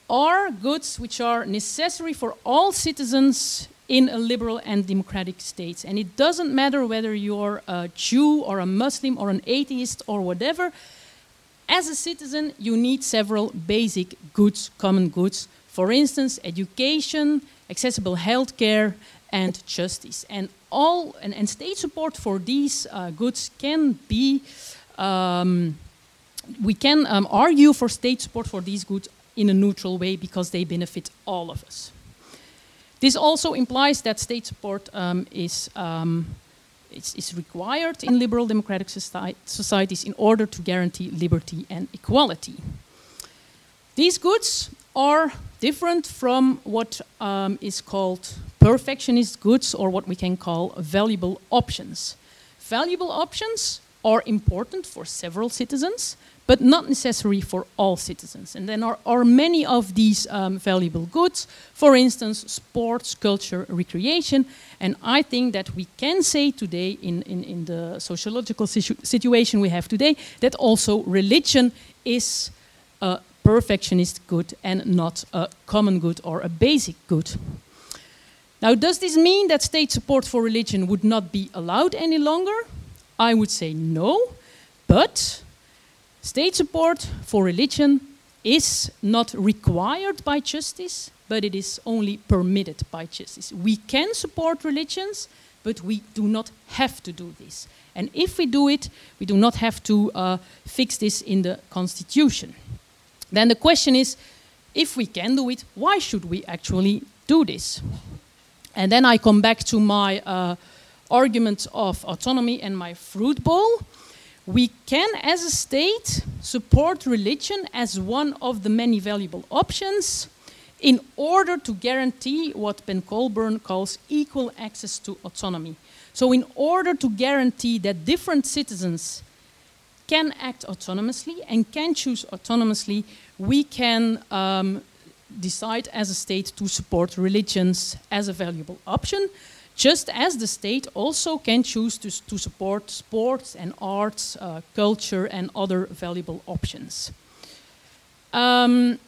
are goods which are necessary for all citizens in a liberal and democratic state. And it doesn't matter whether you're a Jew or a Muslim or an atheist or whatever. As a citizen, you need several basic goods, common goods. For instance, education, accessible healthcare, and justice. And all and, and state support for these uh, goods can be. Um, we can um, argue for state support for these goods in a neutral way because they benefit all of us. This also implies that state support um, is, um, is, is, required in liberal democratic societies in order to guarantee liberty and equality. These goods are different from what um, is called perfectionist goods or what we can call valuable options. Valuable options are important for several citizens, but not necessary for all citizens. And then are, are many of these um, valuable goods, for instance, sports, culture, recreation. And I think that we can say today, in, in, in the sociological situ situation we have today, that also religion is a perfectionist good and not a common good or a basic good. Now, does this mean that state support for religion would not be allowed any longer? I would say no, but State support for religion is not required by justice, but it is only permitted by justice. We can support religions, but we do not have to do this. And if we do it, we do not have to uh, fix this in the constitution. Then the question is if we can do it, why should we actually do this? And then I come back to my uh, argument of autonomy and my fruit bowl we can, as a state, support religion as one of the many valuable options in order to guarantee what Ben Colburn calls equal access to autonomy. So, in order to guarantee that different citizens can act autonomously and can choose autonomously, we can um, decide as a state to support religions as a valuable option just as the state also can choose to, to support sports and arts, uh, culture, and other valuable options. Um,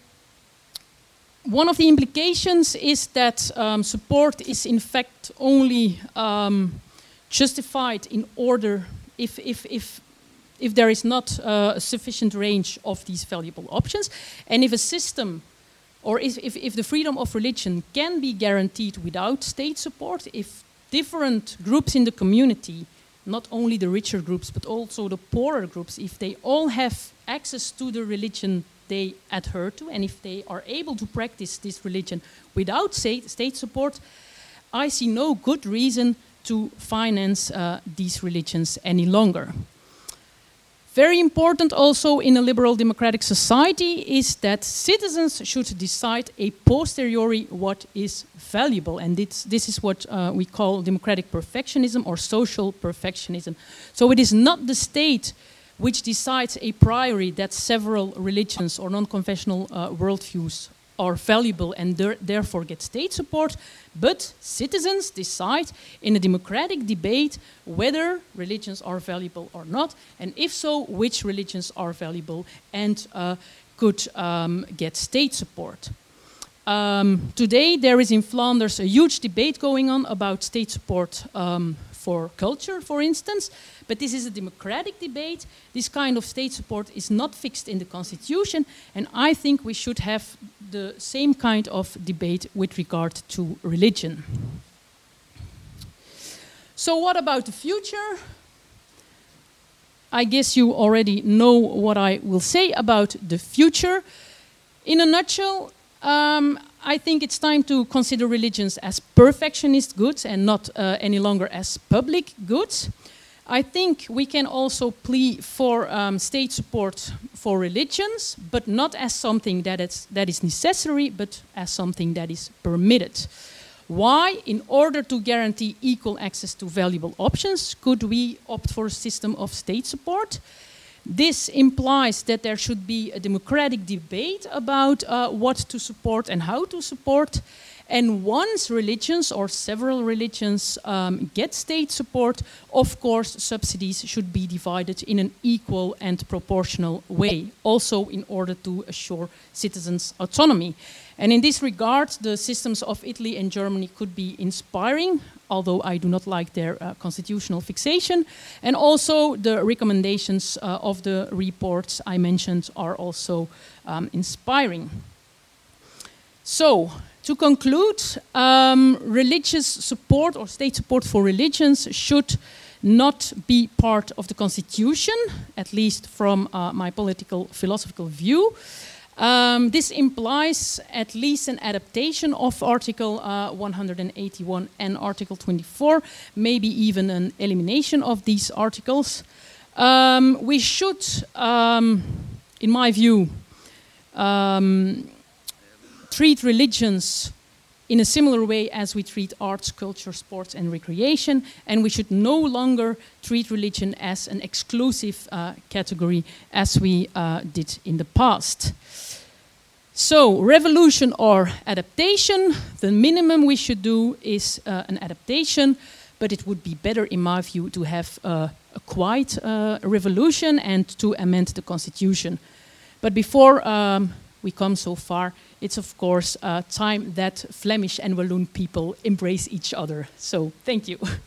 one of the implications is that um, support is in fact only um, justified in order if, if, if, if there is not uh, a sufficient range of these valuable options, and if a system or if, if, if the freedom of religion can be guaranteed without state support, if different groups in the community, not only the richer groups, but also the poorer groups, if they all have access to the religion they adhere to, and if they are able to practice this religion without state, support, I see no good reason to finance uh, these religions any longer. Very important also in a liberal democratic society is that citizens should decide a posteriori what is valuable. And this, this is what uh, we call democratic perfectionism or social perfectionism. So it is not the state which decides a priori that several religions or non confessional uh, worldviews are valuable and therefore get state support, but citizens decide in a democratic debate whether religions are valuable or not, and if so, which religions are valuable and uh, could um, get state support. Um, today, there is in Flanders a huge debate going on about state support um, for culture, for instance. But this is a democratic debate. This kind of state support is not fixed in the constitution, and I think we should have the same kind of debate with regard to religion. So, what about the future? I guess you already know what I will say about the future. In a nutshell, um, I think it's time to consider religions as perfectionist goods and not uh, any longer as public goods. I think we can also plea for um, state support for religions, but not as something that is, that is necessary, but as something that is permitted. Why? In order to guarantee equal access to valuable options, could we opt for a system of state support? This implies that there should be a democratic debate about uh, what to support and how to support. And once religions or several religions um, get state support, of course, subsidies should be divided in an equal and proportional way, also in order to assure citizens' autonomy. And in this regard, the systems of Italy and Germany could be inspiring, although I do not like their uh, constitutional fixation. And also, the recommendations uh, of the reports I mentioned are also um, inspiring. So, to conclude, um, religious support or state support for religions should not be part of the constitution, at least from uh, my political philosophical view. Um, this implies at least an adaptation of Article uh, 181 and Article 24, maybe even an elimination of these articles. Um, we should, um, in my view, um, treat religions in a similar way as we treat arts, culture, sports, and recreation, and we should no longer treat religion as an exclusive uh, category as we uh, did in the past. So, revolution or adaptation, the minimum we should do is uh, an adaptation, but it would be better, in my view, to have uh, a quiet uh, revolution and to amend the constitution. But before um, we come so far, it's of course uh, time that Flemish and Walloon people embrace each other. So thank you. <laughs>